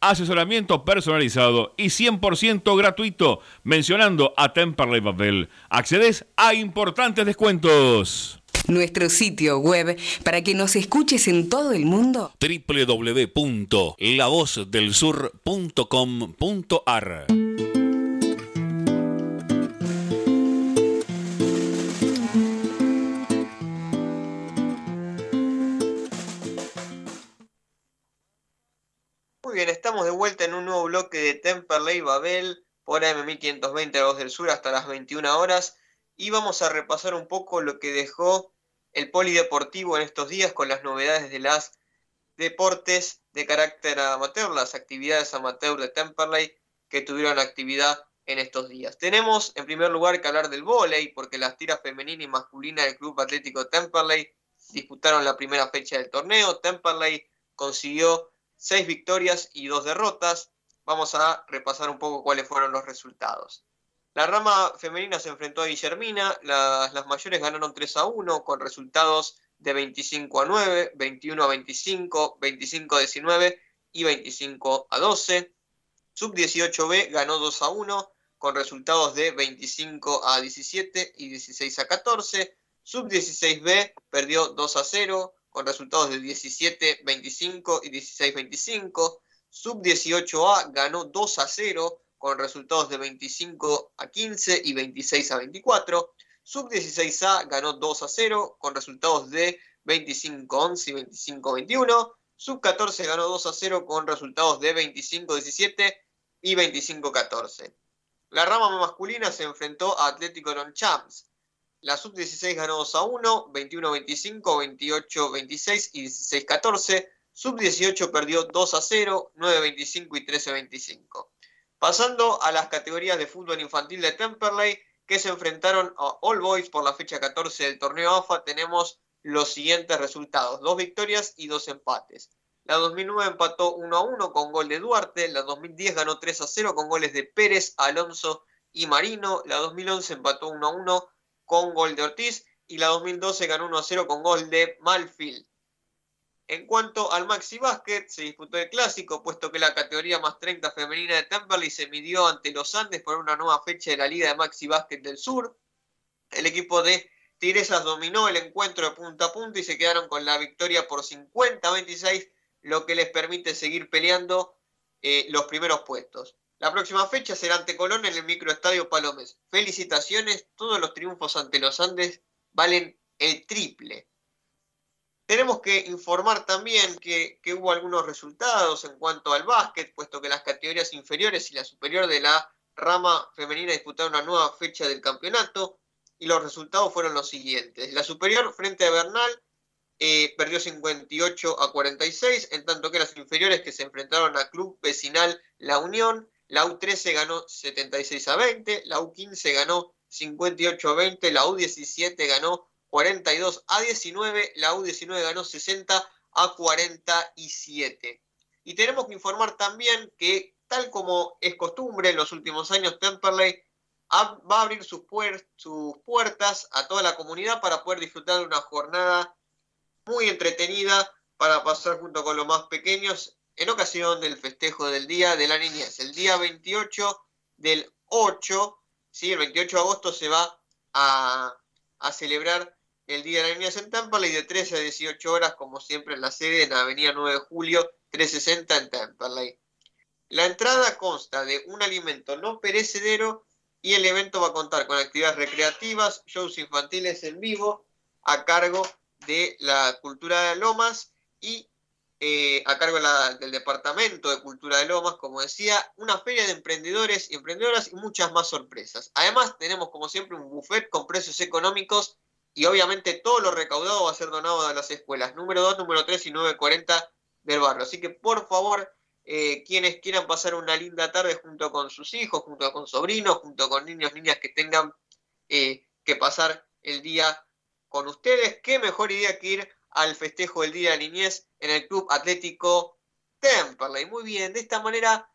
asesoramiento personalizado y 100% gratuito mencionando a Temperley Babel. Accedes a importantes descuentos. Nuestro sitio web para que nos escuches en todo el mundo. www.lavozdelsur.com.ar de vuelta en un nuevo bloque de Temperley Babel por AM1520 La Voz del Sur hasta las 21 horas y vamos a repasar un poco lo que dejó el polideportivo en estos días con las novedades de las deportes de carácter amateur, las actividades amateur de Temperley que tuvieron actividad en estos días. Tenemos en primer lugar que hablar del vóley porque las tiras femenina y masculina del Club Atlético Temperley disputaron la primera fecha del torneo. Temperley consiguió seis victorias y dos derrotas. Vamos a repasar un poco cuáles fueron los resultados. La rama femenina se enfrentó a Guillermina, las, las mayores ganaron 3 a 1 con resultados de 25 a 9, 21 a 25, 25 a 19 y 25 a 12. Sub 18B ganó 2 a 1 con resultados de 25 a 17 y 16 a 14. Sub 16B perdió 2 a 0 con resultados de 17 25 y 16 25. Sub 18A ganó 2 a 0 con resultados de 25 a 15 y 26 a 24. Sub 16A ganó 2 a 0 con resultados de 25 a 11 y 25 a 21. Sub 14 ganó 2 a 0 con resultados de 25 a 17 y 25-14. La rama masculina se enfrentó a Atlético Champs. La sub-16 ganó 2 a 1, 21-25, 28-26 y 16-14. Sub-18 perdió 2 a 0, 9-25 y 13-25. Pasando a las categorías de fútbol infantil de Temperley, que se enfrentaron a All Boys por la fecha 14 del torneo AFA, tenemos los siguientes resultados: dos victorias y dos empates. La 2009 empató 1 a 1 con gol de Duarte. La 2010 ganó 3 a 0 con goles de Pérez, Alonso y Marino. La 2011 empató 1 a 1 con gol de Ortiz. Y la 2012 ganó 1 a 0 con gol de Malfield. En cuanto al Maxi Basket, se disputó el clásico, puesto que la categoría más 30 femenina de Temperley se midió ante los Andes por una nueva fecha de la Liga de Maxi Basket del Sur. El equipo de Tigresas dominó el encuentro de punta a punta y se quedaron con la victoria por 50-26 lo que les permite seguir peleando eh, los primeros puestos. La próxima fecha será ante Colón en el microestadio Palomes. Felicitaciones, todos los triunfos ante los Andes valen el triple. Tenemos que informar también que, hubo algunos resultados en cuanto al básquet, puesto que las categorías inferiores y la superior de la rama femenina disputaron una nueva fecha del campeonato y los resultados fueron los siguientes. La superior frente a Bernal eh, perdió 58 a 46, en tanto que las inferiores que se enfrentaron a Club Vecinal La Unión, la U13 ganó 76 a 20, la U15 ganó 58 a 20, la U17 ganó 42 a 19, la U19 ganó 60 a 47. Y tenemos que informar también que, tal como es costumbre en los últimos años, Temperley va a abrir sus, sus puertas a toda la comunidad para poder disfrutar de una jornada muy entretenida para pasar junto con los más pequeños en ocasión del festejo del Día de la Niñez. El día 28 del 8, ¿sí? el 28 de agosto se va a, celebrar el Día de la Niñez en Temperley de 13 a 18 horas, como siempre en la sede en la Avenida 9 de Julio 360 en Temperley. La entrada consta de un alimento no perecedero y el evento va a contar con actividades recreativas, shows infantiles en vivo a cargo de la Cultura de Lomas y eh, a cargo del Departamento de Cultura de Lomas, como decía, una feria de emprendedores y emprendedoras y muchas más sorpresas. Además, tenemos como siempre un buffet con precios económicos y obviamente todo lo recaudado va a ser donado a las escuelas número 2, número 3 y 940 del barrio. Así que por favor, eh, quienes quieran pasar una linda tarde junto con sus hijos, junto con sobrinos, junto con niños, niñas que tengan eh, que pasar el día con ustedes. Qué mejor idea que ir al festejo del Día de la Niñez en el Club Atlético Temperley. Muy bien, de esta manera,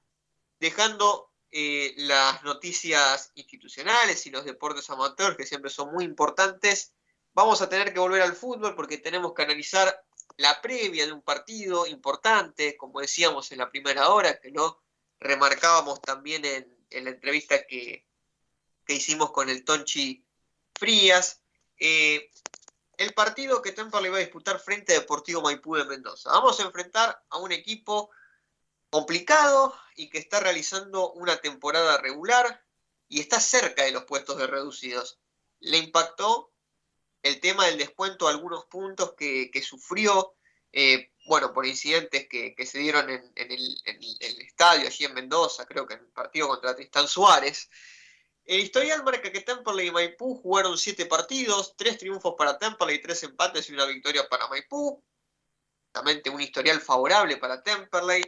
dejando eh, las noticias institucionales y los deportes amateurs, que siempre son muy importantes, vamos a tener que volver al fútbol porque tenemos que analizar la previa de un partido importante, como decíamos en la primera hora, que lo remarcábamos también en, la entrevista que, que hicimos con el Tonchi Frías. Eh, el partido que Temperley va a disputar frente a Deportivo Maipú de Mendoza. Vamos a enfrentar a un equipo complicado y que está realizando una temporada regular y está cerca de los puestos de reducidos. Le impactó el tema del descuento algunos puntos que, sufrió, eh, bueno, por incidentes que, se dieron en, el, en, el, estadio allí en Mendoza, creo que en el partido contra Tristán Suárez. El historial marca que Temperley y Maipú jugaron siete partidos, tres triunfos para Temperley, tres empates y una victoria para Maipú. Realmente un historial favorable para Temperley.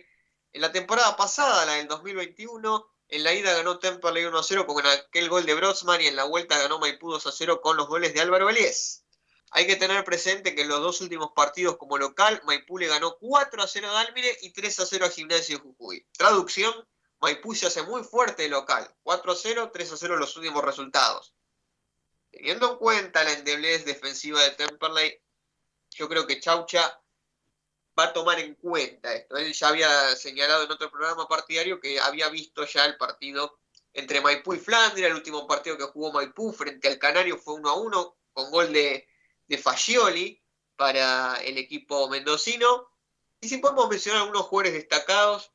En la temporada pasada, la del 2021, en la ida ganó Temperley 1 a 0 con aquel gol de Brodsman y en la vuelta ganó Maipú 2 a 0 con los goles de Álvaro Eliés. Hay que tener presente que en los dos últimos partidos como local, Maipú le ganó 4 a 0 a Dalmire y 3 a 0 a Gimnasio de Jujuy. Traducción, Maipú se hace muy fuerte local. 4-0, 3-0 los últimos resultados. Teniendo en cuenta la endeblez defensiva de Temperley, yo creo que Chaucha va a tomar en cuenta esto. Él ya había señalado en otro programa partidario que había visto ya el partido entre Maipú y Flandria, el último partido que jugó Maipú frente al Canario fue 1 a 1 con gol de, de Fascioli para el equipo mendocino. Y si podemos mencionar algunos jugadores destacados,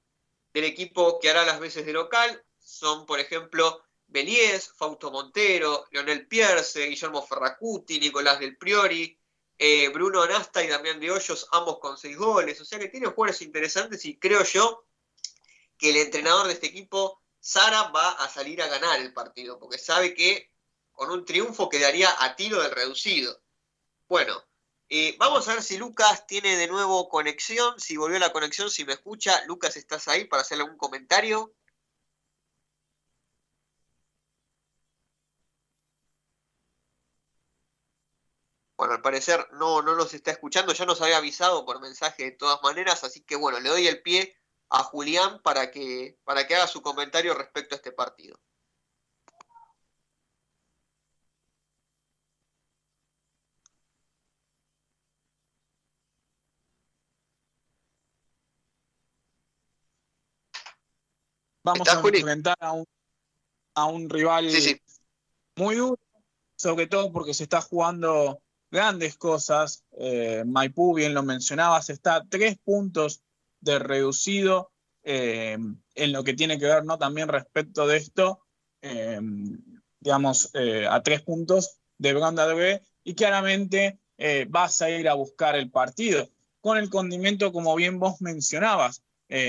del equipo que hará las veces de local son, por ejemplo, Beliés, Fausto Montero, Leonel Pierce, Guillermo Ferracuti, Nicolás del Priori, eh, Bruno Anasta y Damián de Hoyos, ambos con seis goles. O sea que tiene jugadores interesantes y creo yo que el entrenador de este equipo, Sara, va a salir a ganar el partido, porque sabe que con un triunfo quedaría a tiro del reducido. Bueno, eh, vamos a ver si Lucas tiene de nuevo conexión, si volvió la conexión, si me escucha. Lucas, ¿estás ahí para hacerle algún comentario? Bueno, al parecer no, no nos está escuchando, ya nos había avisado por mensaje de todas maneras, así que bueno, le doy el pie a Julián para que, para que haga su comentario respecto a este partido. Vamos a enfrentar a un, a un rival muy duro, sobre todo porque se está jugando grandes cosas. Eh, Maipú, bien lo mencionabas, está a tres puntos de reducido eh, en lo que tiene que ver ¿no? también respecto de esto, eh, digamos, a tres puntos de Branda B y claramente vas a ir a buscar el partido. Con el condimento, como bien vos mencionabas,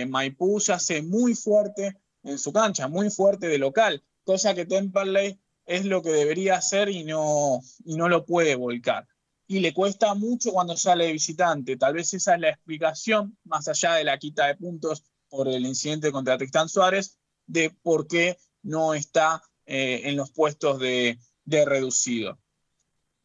Maipú se hace muy fuerte en su cancha, muy fuerte de local, cosa que Temperley es lo que debería hacer y no, y no lo puede volcar. Y le cuesta mucho cuando sale de visitante. Tal vez esa es la explicación, más allá de la quita de puntos por el incidente contra Tristán Suárez, de por qué no está eh, en los puestos de, de reducido.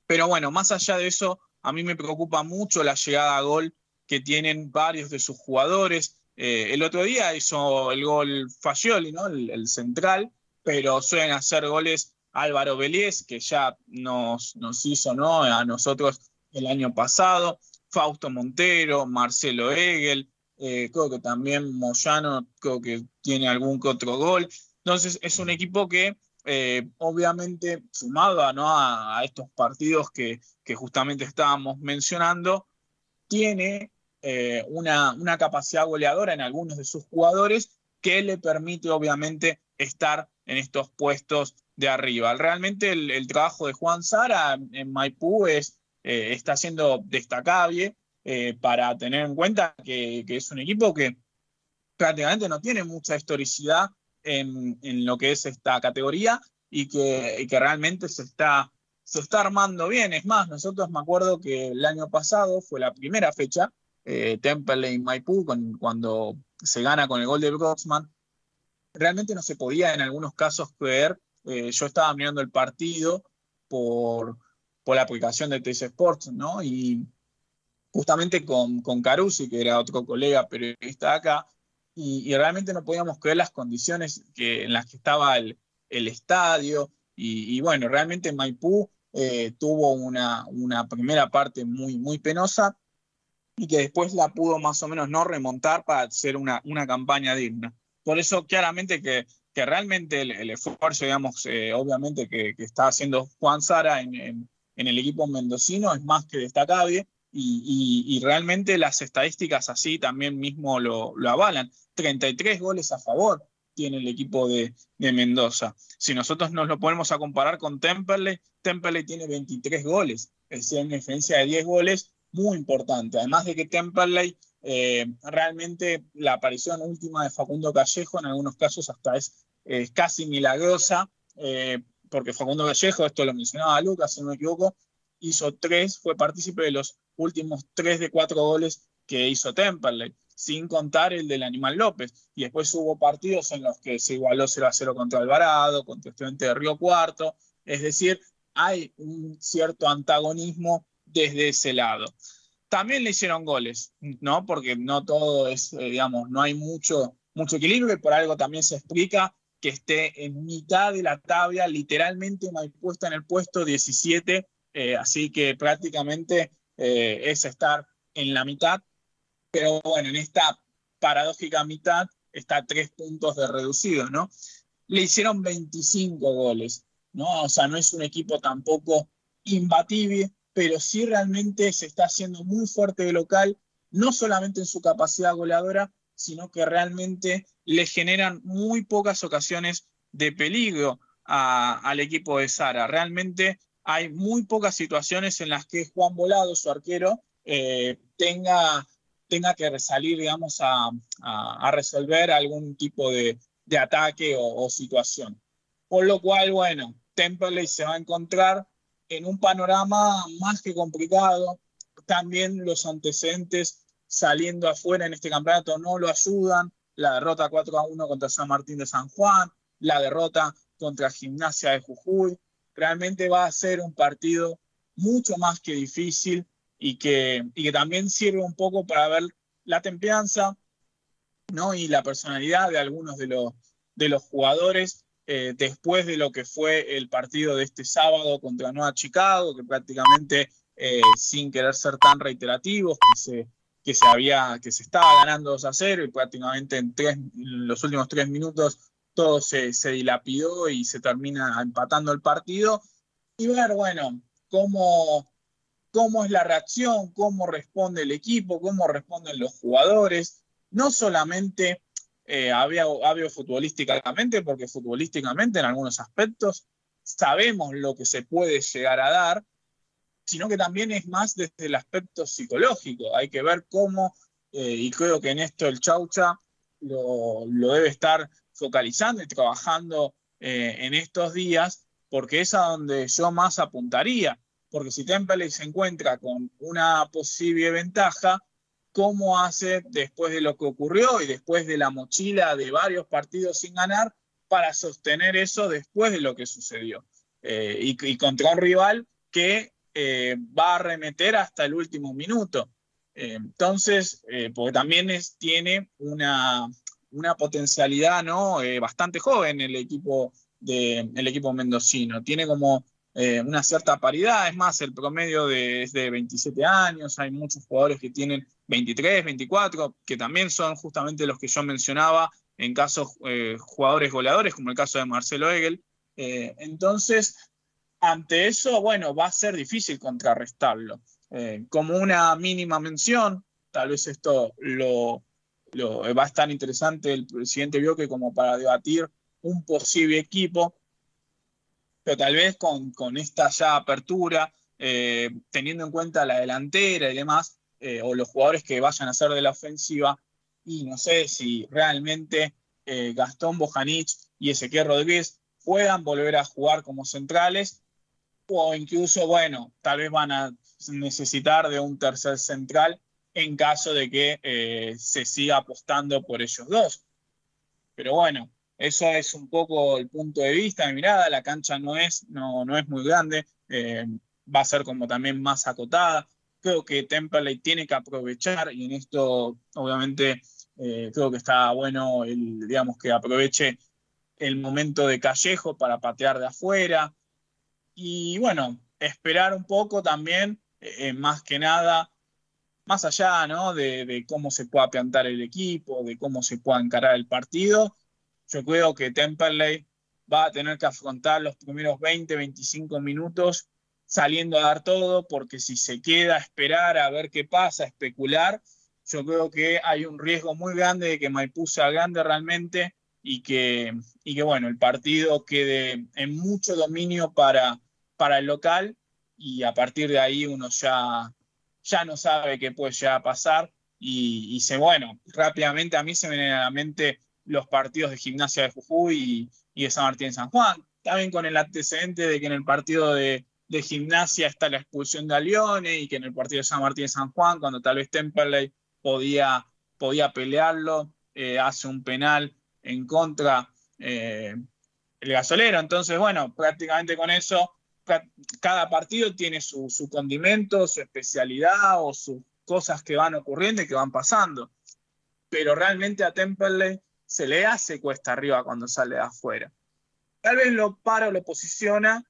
Pero bueno, más allá de eso, a mí me preocupa mucho la llegada a gol que tienen varios de sus jugadores. Eh, el otro día hizo el gol Fagioli, ¿no? El, central, pero suelen hacer goles Álvaro Vélez, que ya nos, nos hizo ¿no? a nosotros el año pasado, Fausto Montero, Marcelo Egel, eh, creo que también Moyano, creo que tiene algún otro gol. Entonces es un equipo que eh, obviamente sumado ¿no? a, a, estos partidos que, que justamente estábamos mencionando, tiene eh, una, una, capacidad goleadora en algunos de sus jugadores que le permite obviamente estar en estos puestos de arriba. Realmente el, trabajo de Juan Sara en Maipú es, eh, está siendo destacable eh, para tener en cuenta que, es un equipo que prácticamente no tiene mucha historicidad en, lo que es esta categoría y que, que realmente se está, se está armando bien. Es más, nosotros me acuerdo que el año pasado fue la primera fecha eh, Temple y Maipú, cuando se gana con el gol de Broxman, realmente no se podía en algunos casos creer. Eh, yo estaba mirando el partido por, por la aplicación de TC Sports, ¿no? Y justamente con, con Carusi, que era otro colega periodista acá, y, realmente no podíamos creer las condiciones que, en las que estaba el, el estadio. Y, bueno, realmente Maipú eh, tuvo una, una primera parte muy, muy penosa, y que después la pudo más o menos no remontar para hacer una, una campaña digna. Por eso claramente que, que realmente el, esfuerzo, digamos, eh, obviamente que, que, está haciendo Juan Sara en, en, el equipo mendocino es más que destacable y, y, realmente las estadísticas así también mismo lo, lo, avalan. 33 goles a favor tiene el equipo de, de, Mendoza. Si nosotros nos lo ponemos a comparar con Temperley, Temperley tiene 23 goles, es decir, una diferencia de 10 goles muy importante. Además de que Temperley, eh, realmente la aparición última de Facundo Callejo en algunos casos hasta es, casi milagrosa, eh, porque Facundo Callejo, esto lo mencionaba Lucas, si no me equivoco, hizo tres, fue partícipe de los últimos tres de cuatro goles que hizo Temperley, sin contar el del Animal López. Y después hubo partidos en los que se igualó 0 a 0 contra Alvarado, contra Estudiante de Río Cuarto. Es decir, hay un cierto antagonismo desde ese lado. También le hicieron goles, ¿no? Porque no todo es, eh, digamos, no hay mucho, mucho equilibrio y por algo también se explica que esté en mitad de la tabla, literalmente puesta en el puesto 17, eh, así que prácticamente eh, es estar en la mitad, pero bueno, en esta paradójica mitad está tres puntos de reducido, ¿no? Le hicieron 25 goles, ¿no? O sea, no es un equipo tampoco imbatible, pero sí realmente se está haciendo muy fuerte de local, no solamente en su capacidad goleadora, sino que realmente le generan muy pocas ocasiones de peligro al equipo de Sara. Realmente hay muy pocas situaciones en las que Juan Volado, su arquero, eh, tenga tenga que salir, digamos, a, a- a resolver algún tipo de, de ataque o, o situación. Por lo cual, bueno, Temperley se va a encontrar en un panorama más que complicado. También los antecedentes saliendo afuera en este campeonato no lo ayudan. La derrota 4 a 1 contra San Martín de San Juan, la derrota contra Gimnasia de Jujuy. Realmente va a ser un partido mucho más que difícil y que, y que también sirve un poco para ver la templanza ¿no? y la personalidad de algunos de los, de los jugadores eh, después de lo que fue el partido de este sábado contra Nueva Chicago, que prácticamente eh, sin querer ser tan reiterativos, que se, que se había, que se estaba ganando 2 a 0 y prácticamente en, tres, los últimos tres minutos todo se, se dilapidó y se termina empatando el partido. Y ver, bueno, cómo, cómo es la reacción, cómo responde el equipo, cómo responden los jugadores, no solamente eh, había, había futbolísticamente, porque futbolísticamente en algunos aspectos sabemos lo que se puede llegar a dar, sino que también es más desde el aspecto psicológico. Hay que ver cómo, eh, y creo que en esto el Chaucha lo, lo debe estar focalizando y trabajando eh, en estos días, porque es a donde yo más apuntaría. Porque si Temple se encuentra con una posible ventaja, ¿cómo hace después de lo que ocurrió y después de la mochila de varios partidos sin ganar para sostener eso después de lo que sucedió? Eh, y, contra un rival que eh, va a arremeter hasta el último minuto. Eh, entonces, porque también tiene una, una potencialidad ¿no? Bastante joven el equipo, de, el equipo mendocino. Tiene como una cierta paridad, es más, el promedio de, es de 27 años, hay muchos jugadores que tienen 23, 24, que también son justamente los que yo mencionaba en casos eh, jugadores goleadores, como el caso de Marcelo Egel. Eh, entonces, ante eso, bueno, va a ser difícil contrarrestarlo. Eh, como una mínima mención, tal vez esto lo, va a estar interesante el, siguiente bloque como para debatir un posible equipo, pero tal vez con, con esta ya apertura, eh, teniendo en cuenta la delantera y demás, eh, o los jugadores que vayan a ser de la ofensiva, y no sé si realmente eh, Gastón Bojanic y Ezequiel Rodríguez puedan volver a jugar como centrales, o incluso, bueno, tal vez van a necesitar de un tercer central en caso de que eh, se siga apostando por ellos dos. Pero bueno, eso es un poco el punto de vista, mi mirada. La cancha no es, no, no es muy grande, va a ser como también más acotada. Creo que Temperley tiene que aprovechar, y en esto, obviamente, eh, creo que está bueno, el, digamos, que aproveche el momento de Callejo para patear de afuera. Y bueno, esperar un poco también, eh, más que nada, más allá ¿no? de, cómo se pueda plantar el equipo, de cómo se pueda encarar el partido, yo creo que Temperley va a tener que afrontar los primeros 20, 25 minutos saliendo a dar todo, porque si se queda a esperar a ver qué pasa, a especular, yo creo que hay un riesgo muy grande de que Maipú sea grande realmente y que, y que bueno, el partido quede en mucho dominio para, para el local y a partir de ahí uno ya, ya no sabe qué puede llegar a pasar y, se, bueno, rápidamente a mí se me vienen a la mente los partidos de Gimnasia de Jujuy y, y de San Martín de San Juan, también con el antecedente de que en el partido de, de Gimnasia está la expulsión de Alione y que en el partido de San Martín de San Juan, cuando tal vez Temperley podía, podía pelearlo, eh, hace un penal en contra eh, el gasolero. Entonces, bueno, prácticamente con eso, ca- cada partido tiene su, su condimento, su especialidad o sus cosas que van ocurriendo y que van pasando. Pero realmente a Temperley se le hace cuesta arriba cuando sale de afuera. Tal vez lo para o lo posiciona,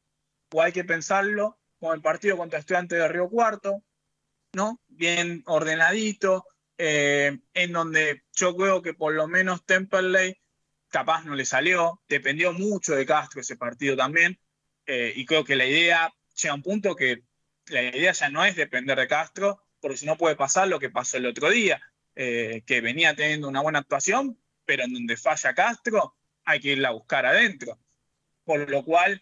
o hay que pensarlo, como el partido contra Estudiantes de Río Cuarto, ¿no? Bien ordenadito, eh, en donde yo creo que por lo menos Temperley capaz no le salió, dependió mucho de Castro ese partido también, eh, y creo que la idea llega a un punto que la idea ya no es depender de Castro, porque si no puede pasar lo que pasó el otro día, eh, que venía teniendo una buena actuación, pero en donde falla Castro hay que irla a buscar adentro, por lo cual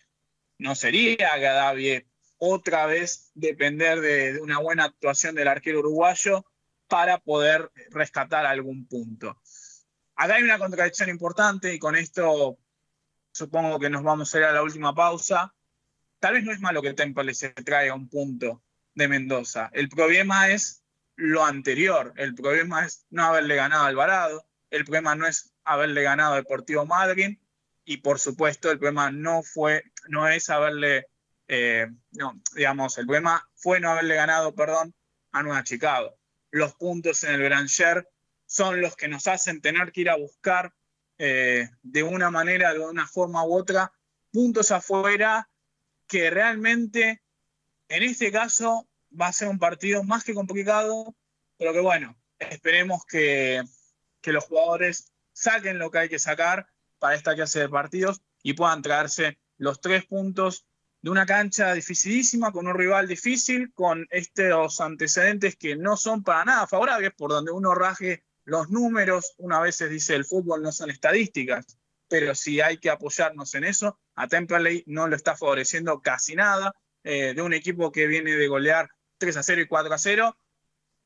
no sería agradable otra vez depender de, una buena actuación del arquero uruguayo para poder rescatar algún punto. Acá hay una contradicción importante y con esto supongo que nos vamos a ir a la última pausa. Tal vez no es malo que Temple se traiga un punto de Mendoza. El problema es lo anterior. El problema es no haberle ganado a Alvarado. El problema no es haberle ganado a Deportivo Madrid. Y por supuesto, el problema no fue, no es haberle, eh, no, digamos, el problema fue no haberle ganado, perdón, a Nueva Chicago. Los puntos en el Granger son los que nos hacen tener que ir a buscar eh, de una manera, de una forma u otra, puntos afuera que realmente en este caso va a ser un partido más que complicado, pero que bueno, esperemos que, que los jugadores saquen lo que hay que sacar para esta clase de partidos y puedan traerse los tres puntos de una cancha dificilísima, con un rival difícil, con estos antecedentes que no son para nada favorables, por donde uno raje los números, una vez se dice el fútbol no son estadísticas, pero si hay que apoyarnos en eso, a Temperley no lo está favoreciendo casi nada, eh, de un equipo que viene de golear 3 a 0 y 4 a 0,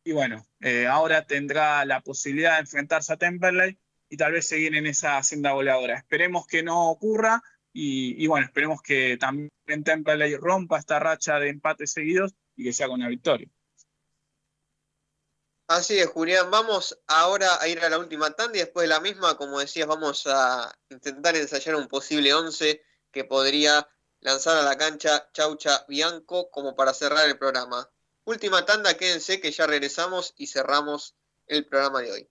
y bueno, eh, ahora tendrá la posibilidad de enfrentarse a Temperley y tal vez seguir en esa senda goleadora. Esperemos que no ocurra y, bueno, esperemos que también Temperley rompa esta racha de empates seguidos y que sea con una victoria. Así es, Julián. Vamos ahora a ir a la última tanda y después de la misma, como decías, vamos a intentar ensayar un posible 11 que podría lanzar a la cancha Chaucha Bianco como para cerrar el programa. Última tanda, quédense que ya regresamos y cerramos el programa de hoy.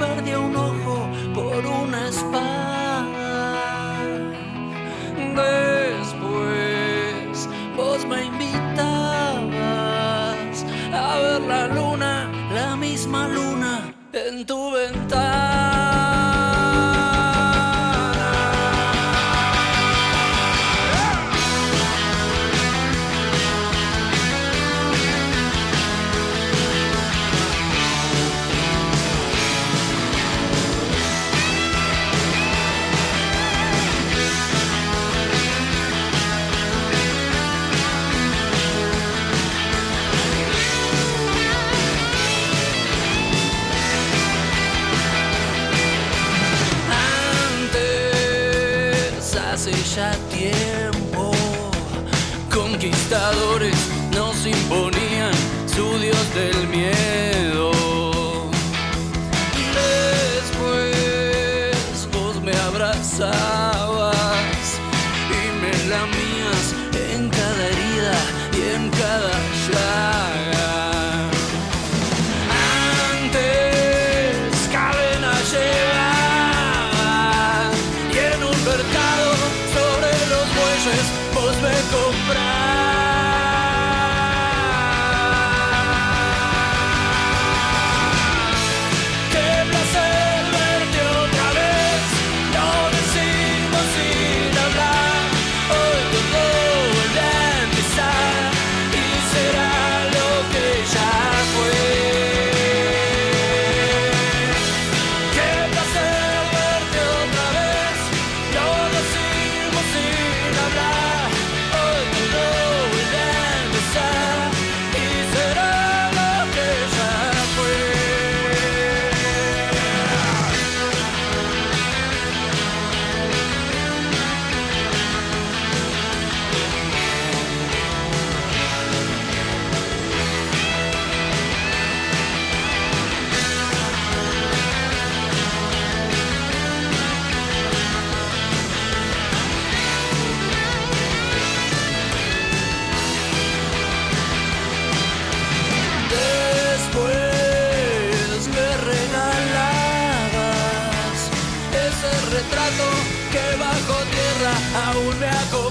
y perdía un ojo por una espada. Después vos me invitabas a ver la luna, la misma luna en tu ventana. Conquistadores nos imponían su dios del miedo. Aún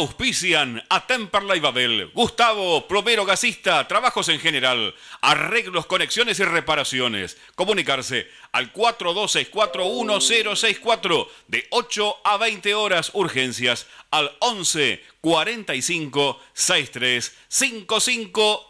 Auspician a Temperley Babel, Gustavo, plomero gasista, trabajos en general, arreglos, conexiones y reparaciones. Comunicarse al 42641064 de 8 a 20 horas, urgencias al 11 45 63 55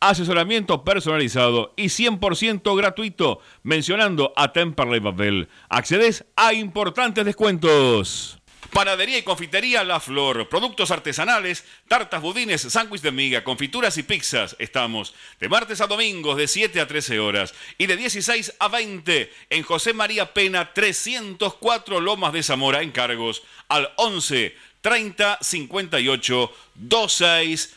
asesoramiento personalizado y 100% gratuito, mencionando a Temperley Babel. Accedes a importantes descuentos. Panadería y confitería La Flor, productos artesanales, tartas, budines, sándwich de miga, confituras y pizzas. Estamos de martes a domingos de 7 a 13 horas y de 16 a 20 en José María Pena 304 Lomas de Zamora, encargos al 11 30 58 26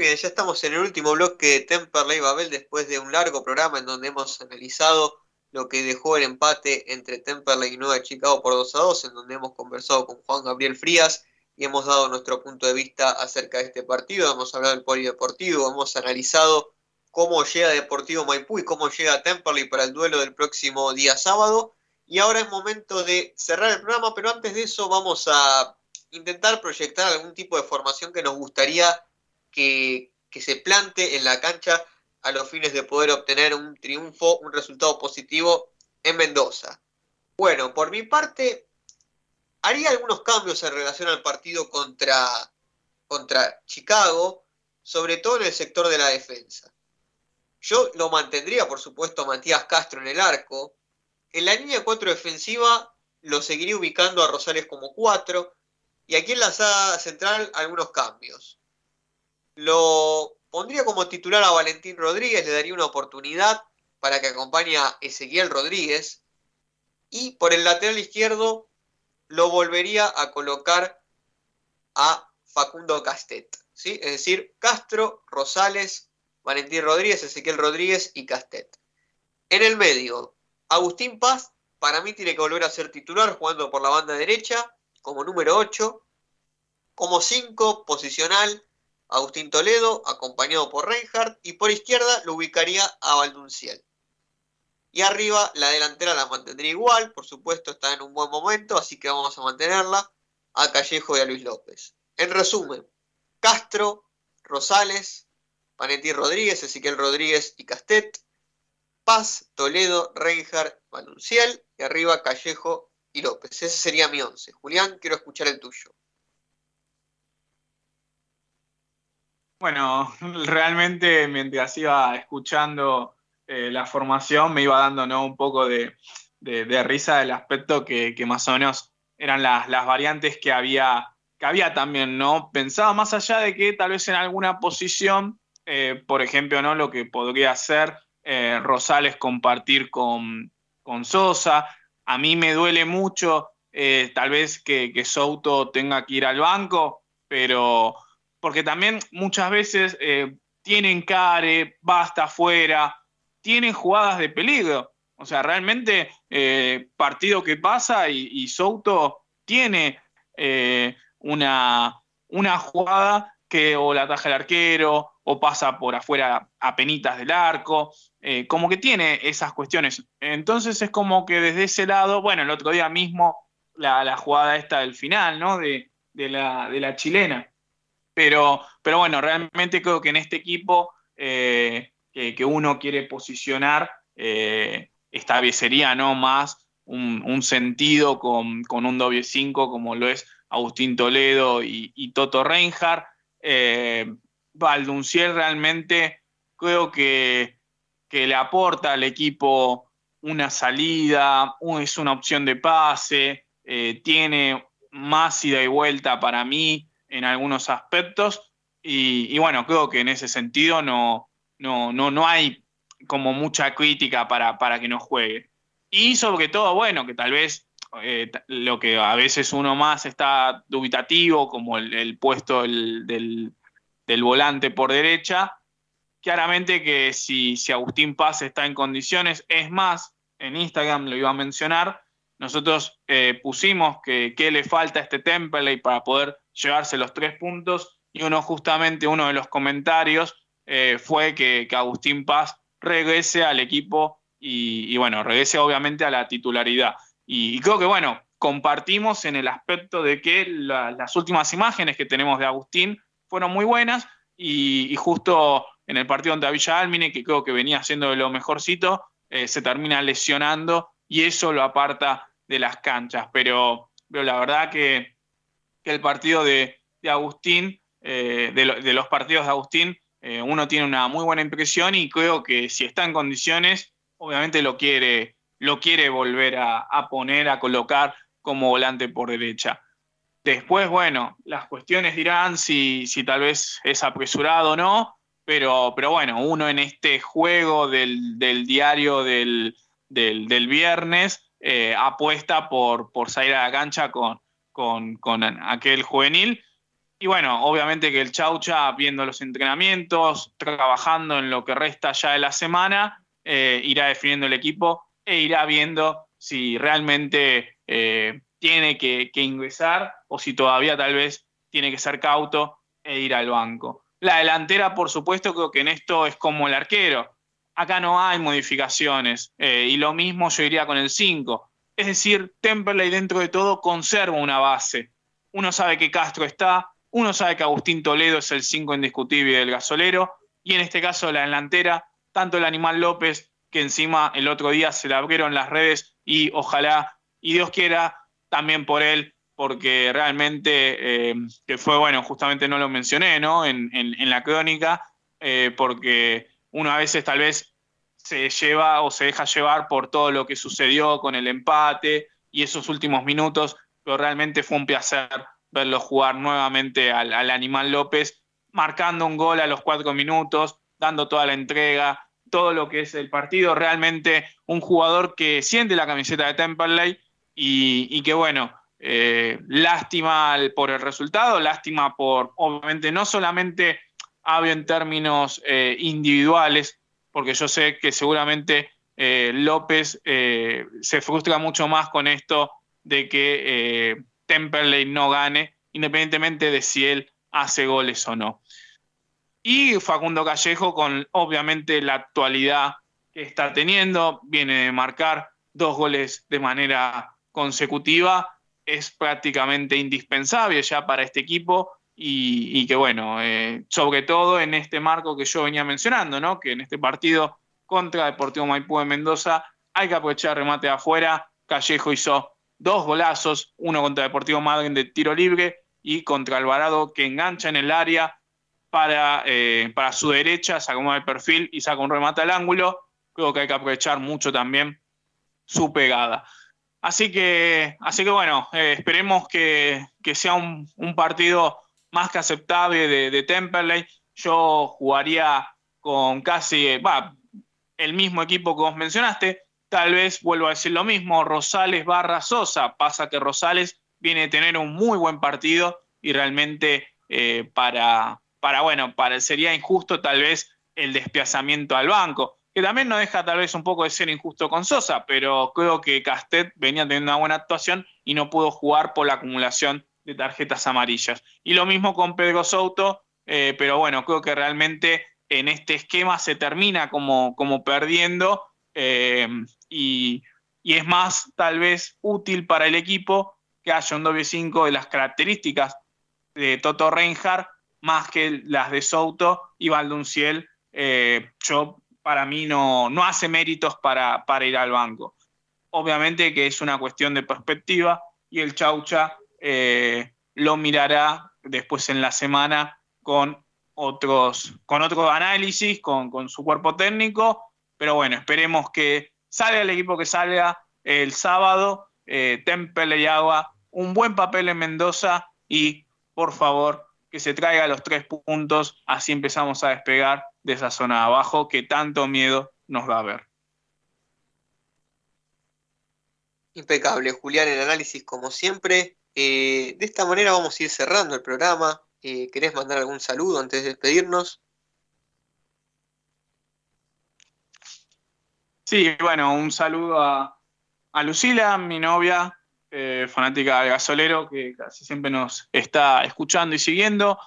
bien, ya estamos en el último bloque de Temperley Babel después de un largo programa en donde hemos analizado lo que dejó el empate entre Temperley y Nueva Chicago por 2 a 2, en donde hemos conversado con Juan Gabriel Frías y hemos dado nuestro punto de vista acerca de este partido, hemos hablado del polideportivo, hemos analizado cómo llega Deportivo Maipú y cómo llega Temperley para el duelo del próximo día sábado. Y ahora es momento de cerrar el programa, pero antes de eso vamos a intentar proyectar algún tipo de formación que nos gustaría que, se plante en la cancha a los fines de poder obtener un triunfo, un resultado positivo en Mendoza. Bueno, por mi parte, haría algunos cambios en relación al partido contra, contra Chicago, sobre todo en el sector de la defensa. Yo lo mantendría, por supuesto, a Matías Castro en el arco. En la línea 4 defensiva lo seguiría ubicando a Rosales como 4. Y aquí en la sala central algunos cambios. Lo pondría como titular a Valentín Rodríguez, le daría una oportunidad para que acompañe a Ezequiel Rodríguez. Y por el lateral izquierdo lo volvería a colocar a Facundo Castet. ¿sí? Es decir, Castro, Rosales, Valentín Rodríguez, Ezequiel Rodríguez y Castet. En el medio, Agustín Paz, para mí tiene que volver a ser titular jugando por la banda derecha como número 8. Como 5, posicional, Agustín Toledo, acompañado por Reinhardt, y por izquierda lo ubicaría a Valdunciel. Y arriba la delantera la mantendría igual, por supuesto está en un buen momento, así que vamos a mantenerla. a Callejo y a Luis López. En resumen, Castro, Rosales, Panetti Rodríguez, Ezequiel Rodríguez y Castet, Paz, Toledo, Reinhardt, Manuncial y arriba Callejo y López. Ese sería mi once. Julián, quiero escuchar el tuyo. Bueno, [laughs] realmente mientras iba escuchando eh, la formación me iba dando ¿no? un poco de, de, risa del aspecto que, que, más o menos eran las, las variantes que había, que había también, ¿no? Pensaba más allá de que tal vez en alguna posición, eh, por ejemplo, ¿no? Lo que podría hacer eh, Rosales compartir con, con, Sosa. A mí me duele mucho tal vez que, que, Souto tenga que ir al banco, pero porque también muchas veces eh, tienen care, basta afuera, tienen jugadas de peligro. O sea, realmente eh, partido que pasa y, y Souto tiene eh, una, una, jugada que o la ataja el arquero o pasa por afuera a penitas del arco, eh, como que tiene esas cuestiones. Entonces es como que desde ese lado, bueno, el otro día mismo la, jugada esta del final, ¿no? De la, chilena. Pero, pero bueno, realmente creo que en este equipo eh, que, uno quiere posicionar, eh, establecería ¿no? más un, sentido con, con, un doble 5 como lo es Agustín Toledo y, Toto Reinhardt. Eh, Valdunciel realmente creo que, que, le aporta al equipo una salida, es una opción de pase, eh, tiene más ida y vuelta para mí en algunos aspectos y, y bueno, creo que en ese sentido no, no, no, no hay como mucha crítica para, para que no juegue. Y sobre todo, bueno, que tal vez eh, lo que a veces uno más está dubitativo, como el, puesto el, del, del, volante por derecha, claramente que si, si, Agustín Paz está en condiciones, es más, en Instagram lo iba a mencionar, nosotros eh, pusimos que, que, le falta a este template para poder llevarse los tres puntos y uno justamente, uno de los comentarios eh, fue que, que Agustín Paz regrese al equipo y, bueno, regrese obviamente a la titularidad. Y, creo que, bueno, compartimos en el aspecto de que la, las últimas imágenes que tenemos de Agustín fueron muy buenas y, justo en el partido ante Villa Almine, que creo que venía haciendo de lo mejorcito, eh, se termina lesionando y eso lo aparta de las canchas. Pero, pero la verdad que, que el partido de, de Agustín, eh, de, lo, de los partidos de Agustín, eh, uno tiene una muy buena impresión y creo que si está en condiciones, obviamente lo quiere, lo quiere volver a, a, poner, a colocar como volante por derecha. Después, bueno, las cuestiones dirán si, si tal vez es apresurado o no, pero, pero bueno, uno en este juego del, del diario del, del, del viernes eh, apuesta por, por salir a la cancha con, con, aquel juvenil y bueno, obviamente que el Chaucha, viendo los entrenamientos, trabajando en lo que resta ya de la semana, eh, irá definiendo el equipo e irá viendo si realmente eh, tiene que, que, ingresar o si todavía tal vez tiene que ser cauto e ir al banco. La delantera, por supuesto, creo que en esto es como el arquero. Acá no hay modificaciones eh, y lo mismo yo iría con el 5. Es decir, Temperley dentro de todo conserva una base. Uno sabe que Castro está, uno sabe que Agustín Toledo es el 5 indiscutible del gasolero, y en este caso la delantera, tanto el Animal López, que encima el otro día se le abrieron las redes, y ojalá, y Dios quiera, también por él, porque realmente, eh, que fue bueno, justamente no lo mencioné, ¿no? En la crónica, eh, porque uno a veces tal vez se lleva o se deja llevar por todo lo que sucedió con el empate y esos últimos minutos, pero realmente fue un placer verlo jugar nuevamente al, al, Animal López, marcando un gol a los cuatro minutos, dando toda la entrega, todo lo que es el partido. Realmente un jugador que siente la camiseta de Temperley y, y que, bueno, eh, lástima por el resultado, lástima por, obviamente, no solamente hablo en términos eh, individuales, porque yo sé que seguramente eh, López eh, se frustra mucho más con esto de que eh, Temperley no gane, independientemente de si él hace goles o no. Y Facundo Callejo con obviamente la actualidad que está teniendo, viene de marcar dos goles de manera consecutiva es prácticamente indispensable ya para este equipo y, que bueno, eh, sobre todo en este marco que yo venía mencionando, ¿no? que en este partido contra Deportivo Maipú de Mendoza hay que aprovechar remate de afuera. Callejo hizo dos golazos, uno contra Deportivo Madrid de tiro libre y contra Alvarado que engancha en el área para, eh, para su derecha, saca un perfil y saca un remate al ángulo. Creo que hay que aprovechar mucho también su pegada. Así que, así que bueno, eh, esperemos que, sea un, partido más que aceptable de, de Temperley. Yo jugaría con casi el mismo equipo que vos mencionaste. Tal vez vuelvo a decir lo mismo, Rosales barra Sosa. Pasa que Rosales viene a tener un muy buen partido y realmente eh, para, para, bueno, para, sería injusto tal vez el despiazamiento al banco, que también no deja tal vez un poco de ser injusto con Sosa, pero creo que Castet venía teniendo una buena actuación y no pudo jugar por la acumulación tarjetas amarillas. Y lo mismo con Pedro Souto, eh, pero bueno, creo que realmente en este esquema se termina como, como perdiendo eh, y, es más tal vez útil para el equipo que haya un doble 5 de las características de Toto Reinhardt más que las de Souto y Valdunciel. Eh, yo, para mí, no, no hace méritos para, para, ir al banco. Obviamente que es una cuestión de perspectiva y el Chaucha eh, lo mirará después en la semana con otros, con otro análisis, con, su cuerpo técnico, pero bueno, esperemos que salga el equipo que salga el sábado, eh, Temple y Agua, un buen papel en Mendoza y por favor que se traiga los tres puntos, así empezamos a despegar de esa zona de abajo que tanto miedo nos va a ver. Impecable, Julián, el análisis como siempre. Eh, de esta manera vamos a ir cerrando el programa. Eh, ¿Querés mandar algún saludo antes de despedirnos? Sí, bueno, un saludo a, Lucila, mi novia, eh, fanática del gasolero, que casi siempre nos está escuchando y siguiendo.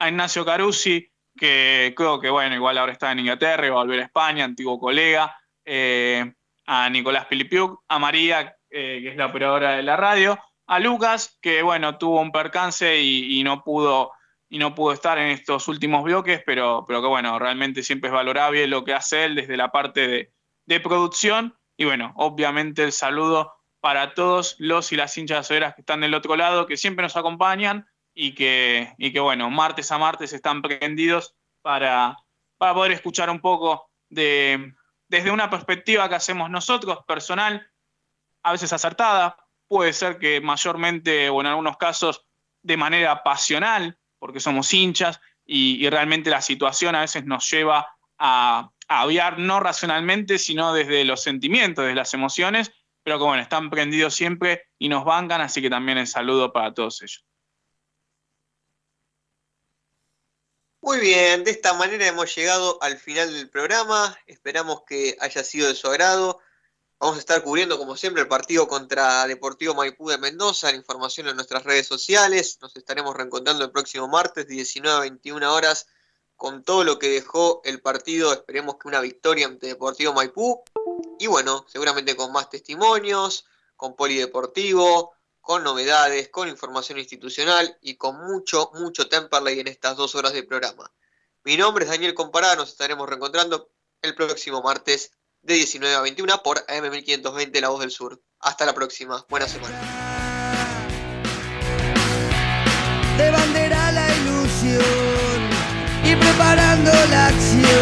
A Ignacio Carusi, que creo que, bueno, igual ahora está en Inglaterra y va a volver a España, antiguo colega. Eh, a Nicolás Pilipiuk, a María, que es la operadora de la radio. A Lucas, que, bueno, tuvo un percance y no pudo y no pudo estar en estos últimos bloques, pero, pero que bueno, realmente siempre es valorable lo que hace él desde la parte de, producción. Y bueno, obviamente el saludo para todos los y las hinchas que están del otro lado, que siempre nos acompañan y que, y que bueno, martes a martes están prendidos para, para poder escuchar un poco de, desde una perspectiva que hacemos nosotros, personal, a veces acertada, puede ser que mayormente o en algunos casos de manera pasional, porque somos hinchas y, realmente la situación a veces nos lleva a, a no racionalmente, sino desde los sentimientos, desde las emociones, pero que bueno, están prendidos siempre y nos bancan, así que también el saludo para todos ellos. Muy bien, de esta manera hemos llegado al final del programa, esperamos que haya sido de su agrado. Vamos a estar cubriendo, como siempre, el partido contra Deportivo Maipú de Mendoza. La información en nuestras redes sociales. Nos estaremos reencontrando el próximo martes, 19 a 21 horas, con todo lo que dejó el partido. Esperemos que una victoria ante Deportivo Maipú. Y bueno, seguramente con más testimonios, con polideportivo, con novedades, con información institucional y con mucho, mucho Temperley en estas dos horas de programa. Mi nombre es Daniel Comparada. Nos estaremos reencontrando el próximo martes de 19 a 21 por AM1520 La Voz del Sur. Hasta la próxima. Buena semana. De bandera la ilusión y preparando la acción.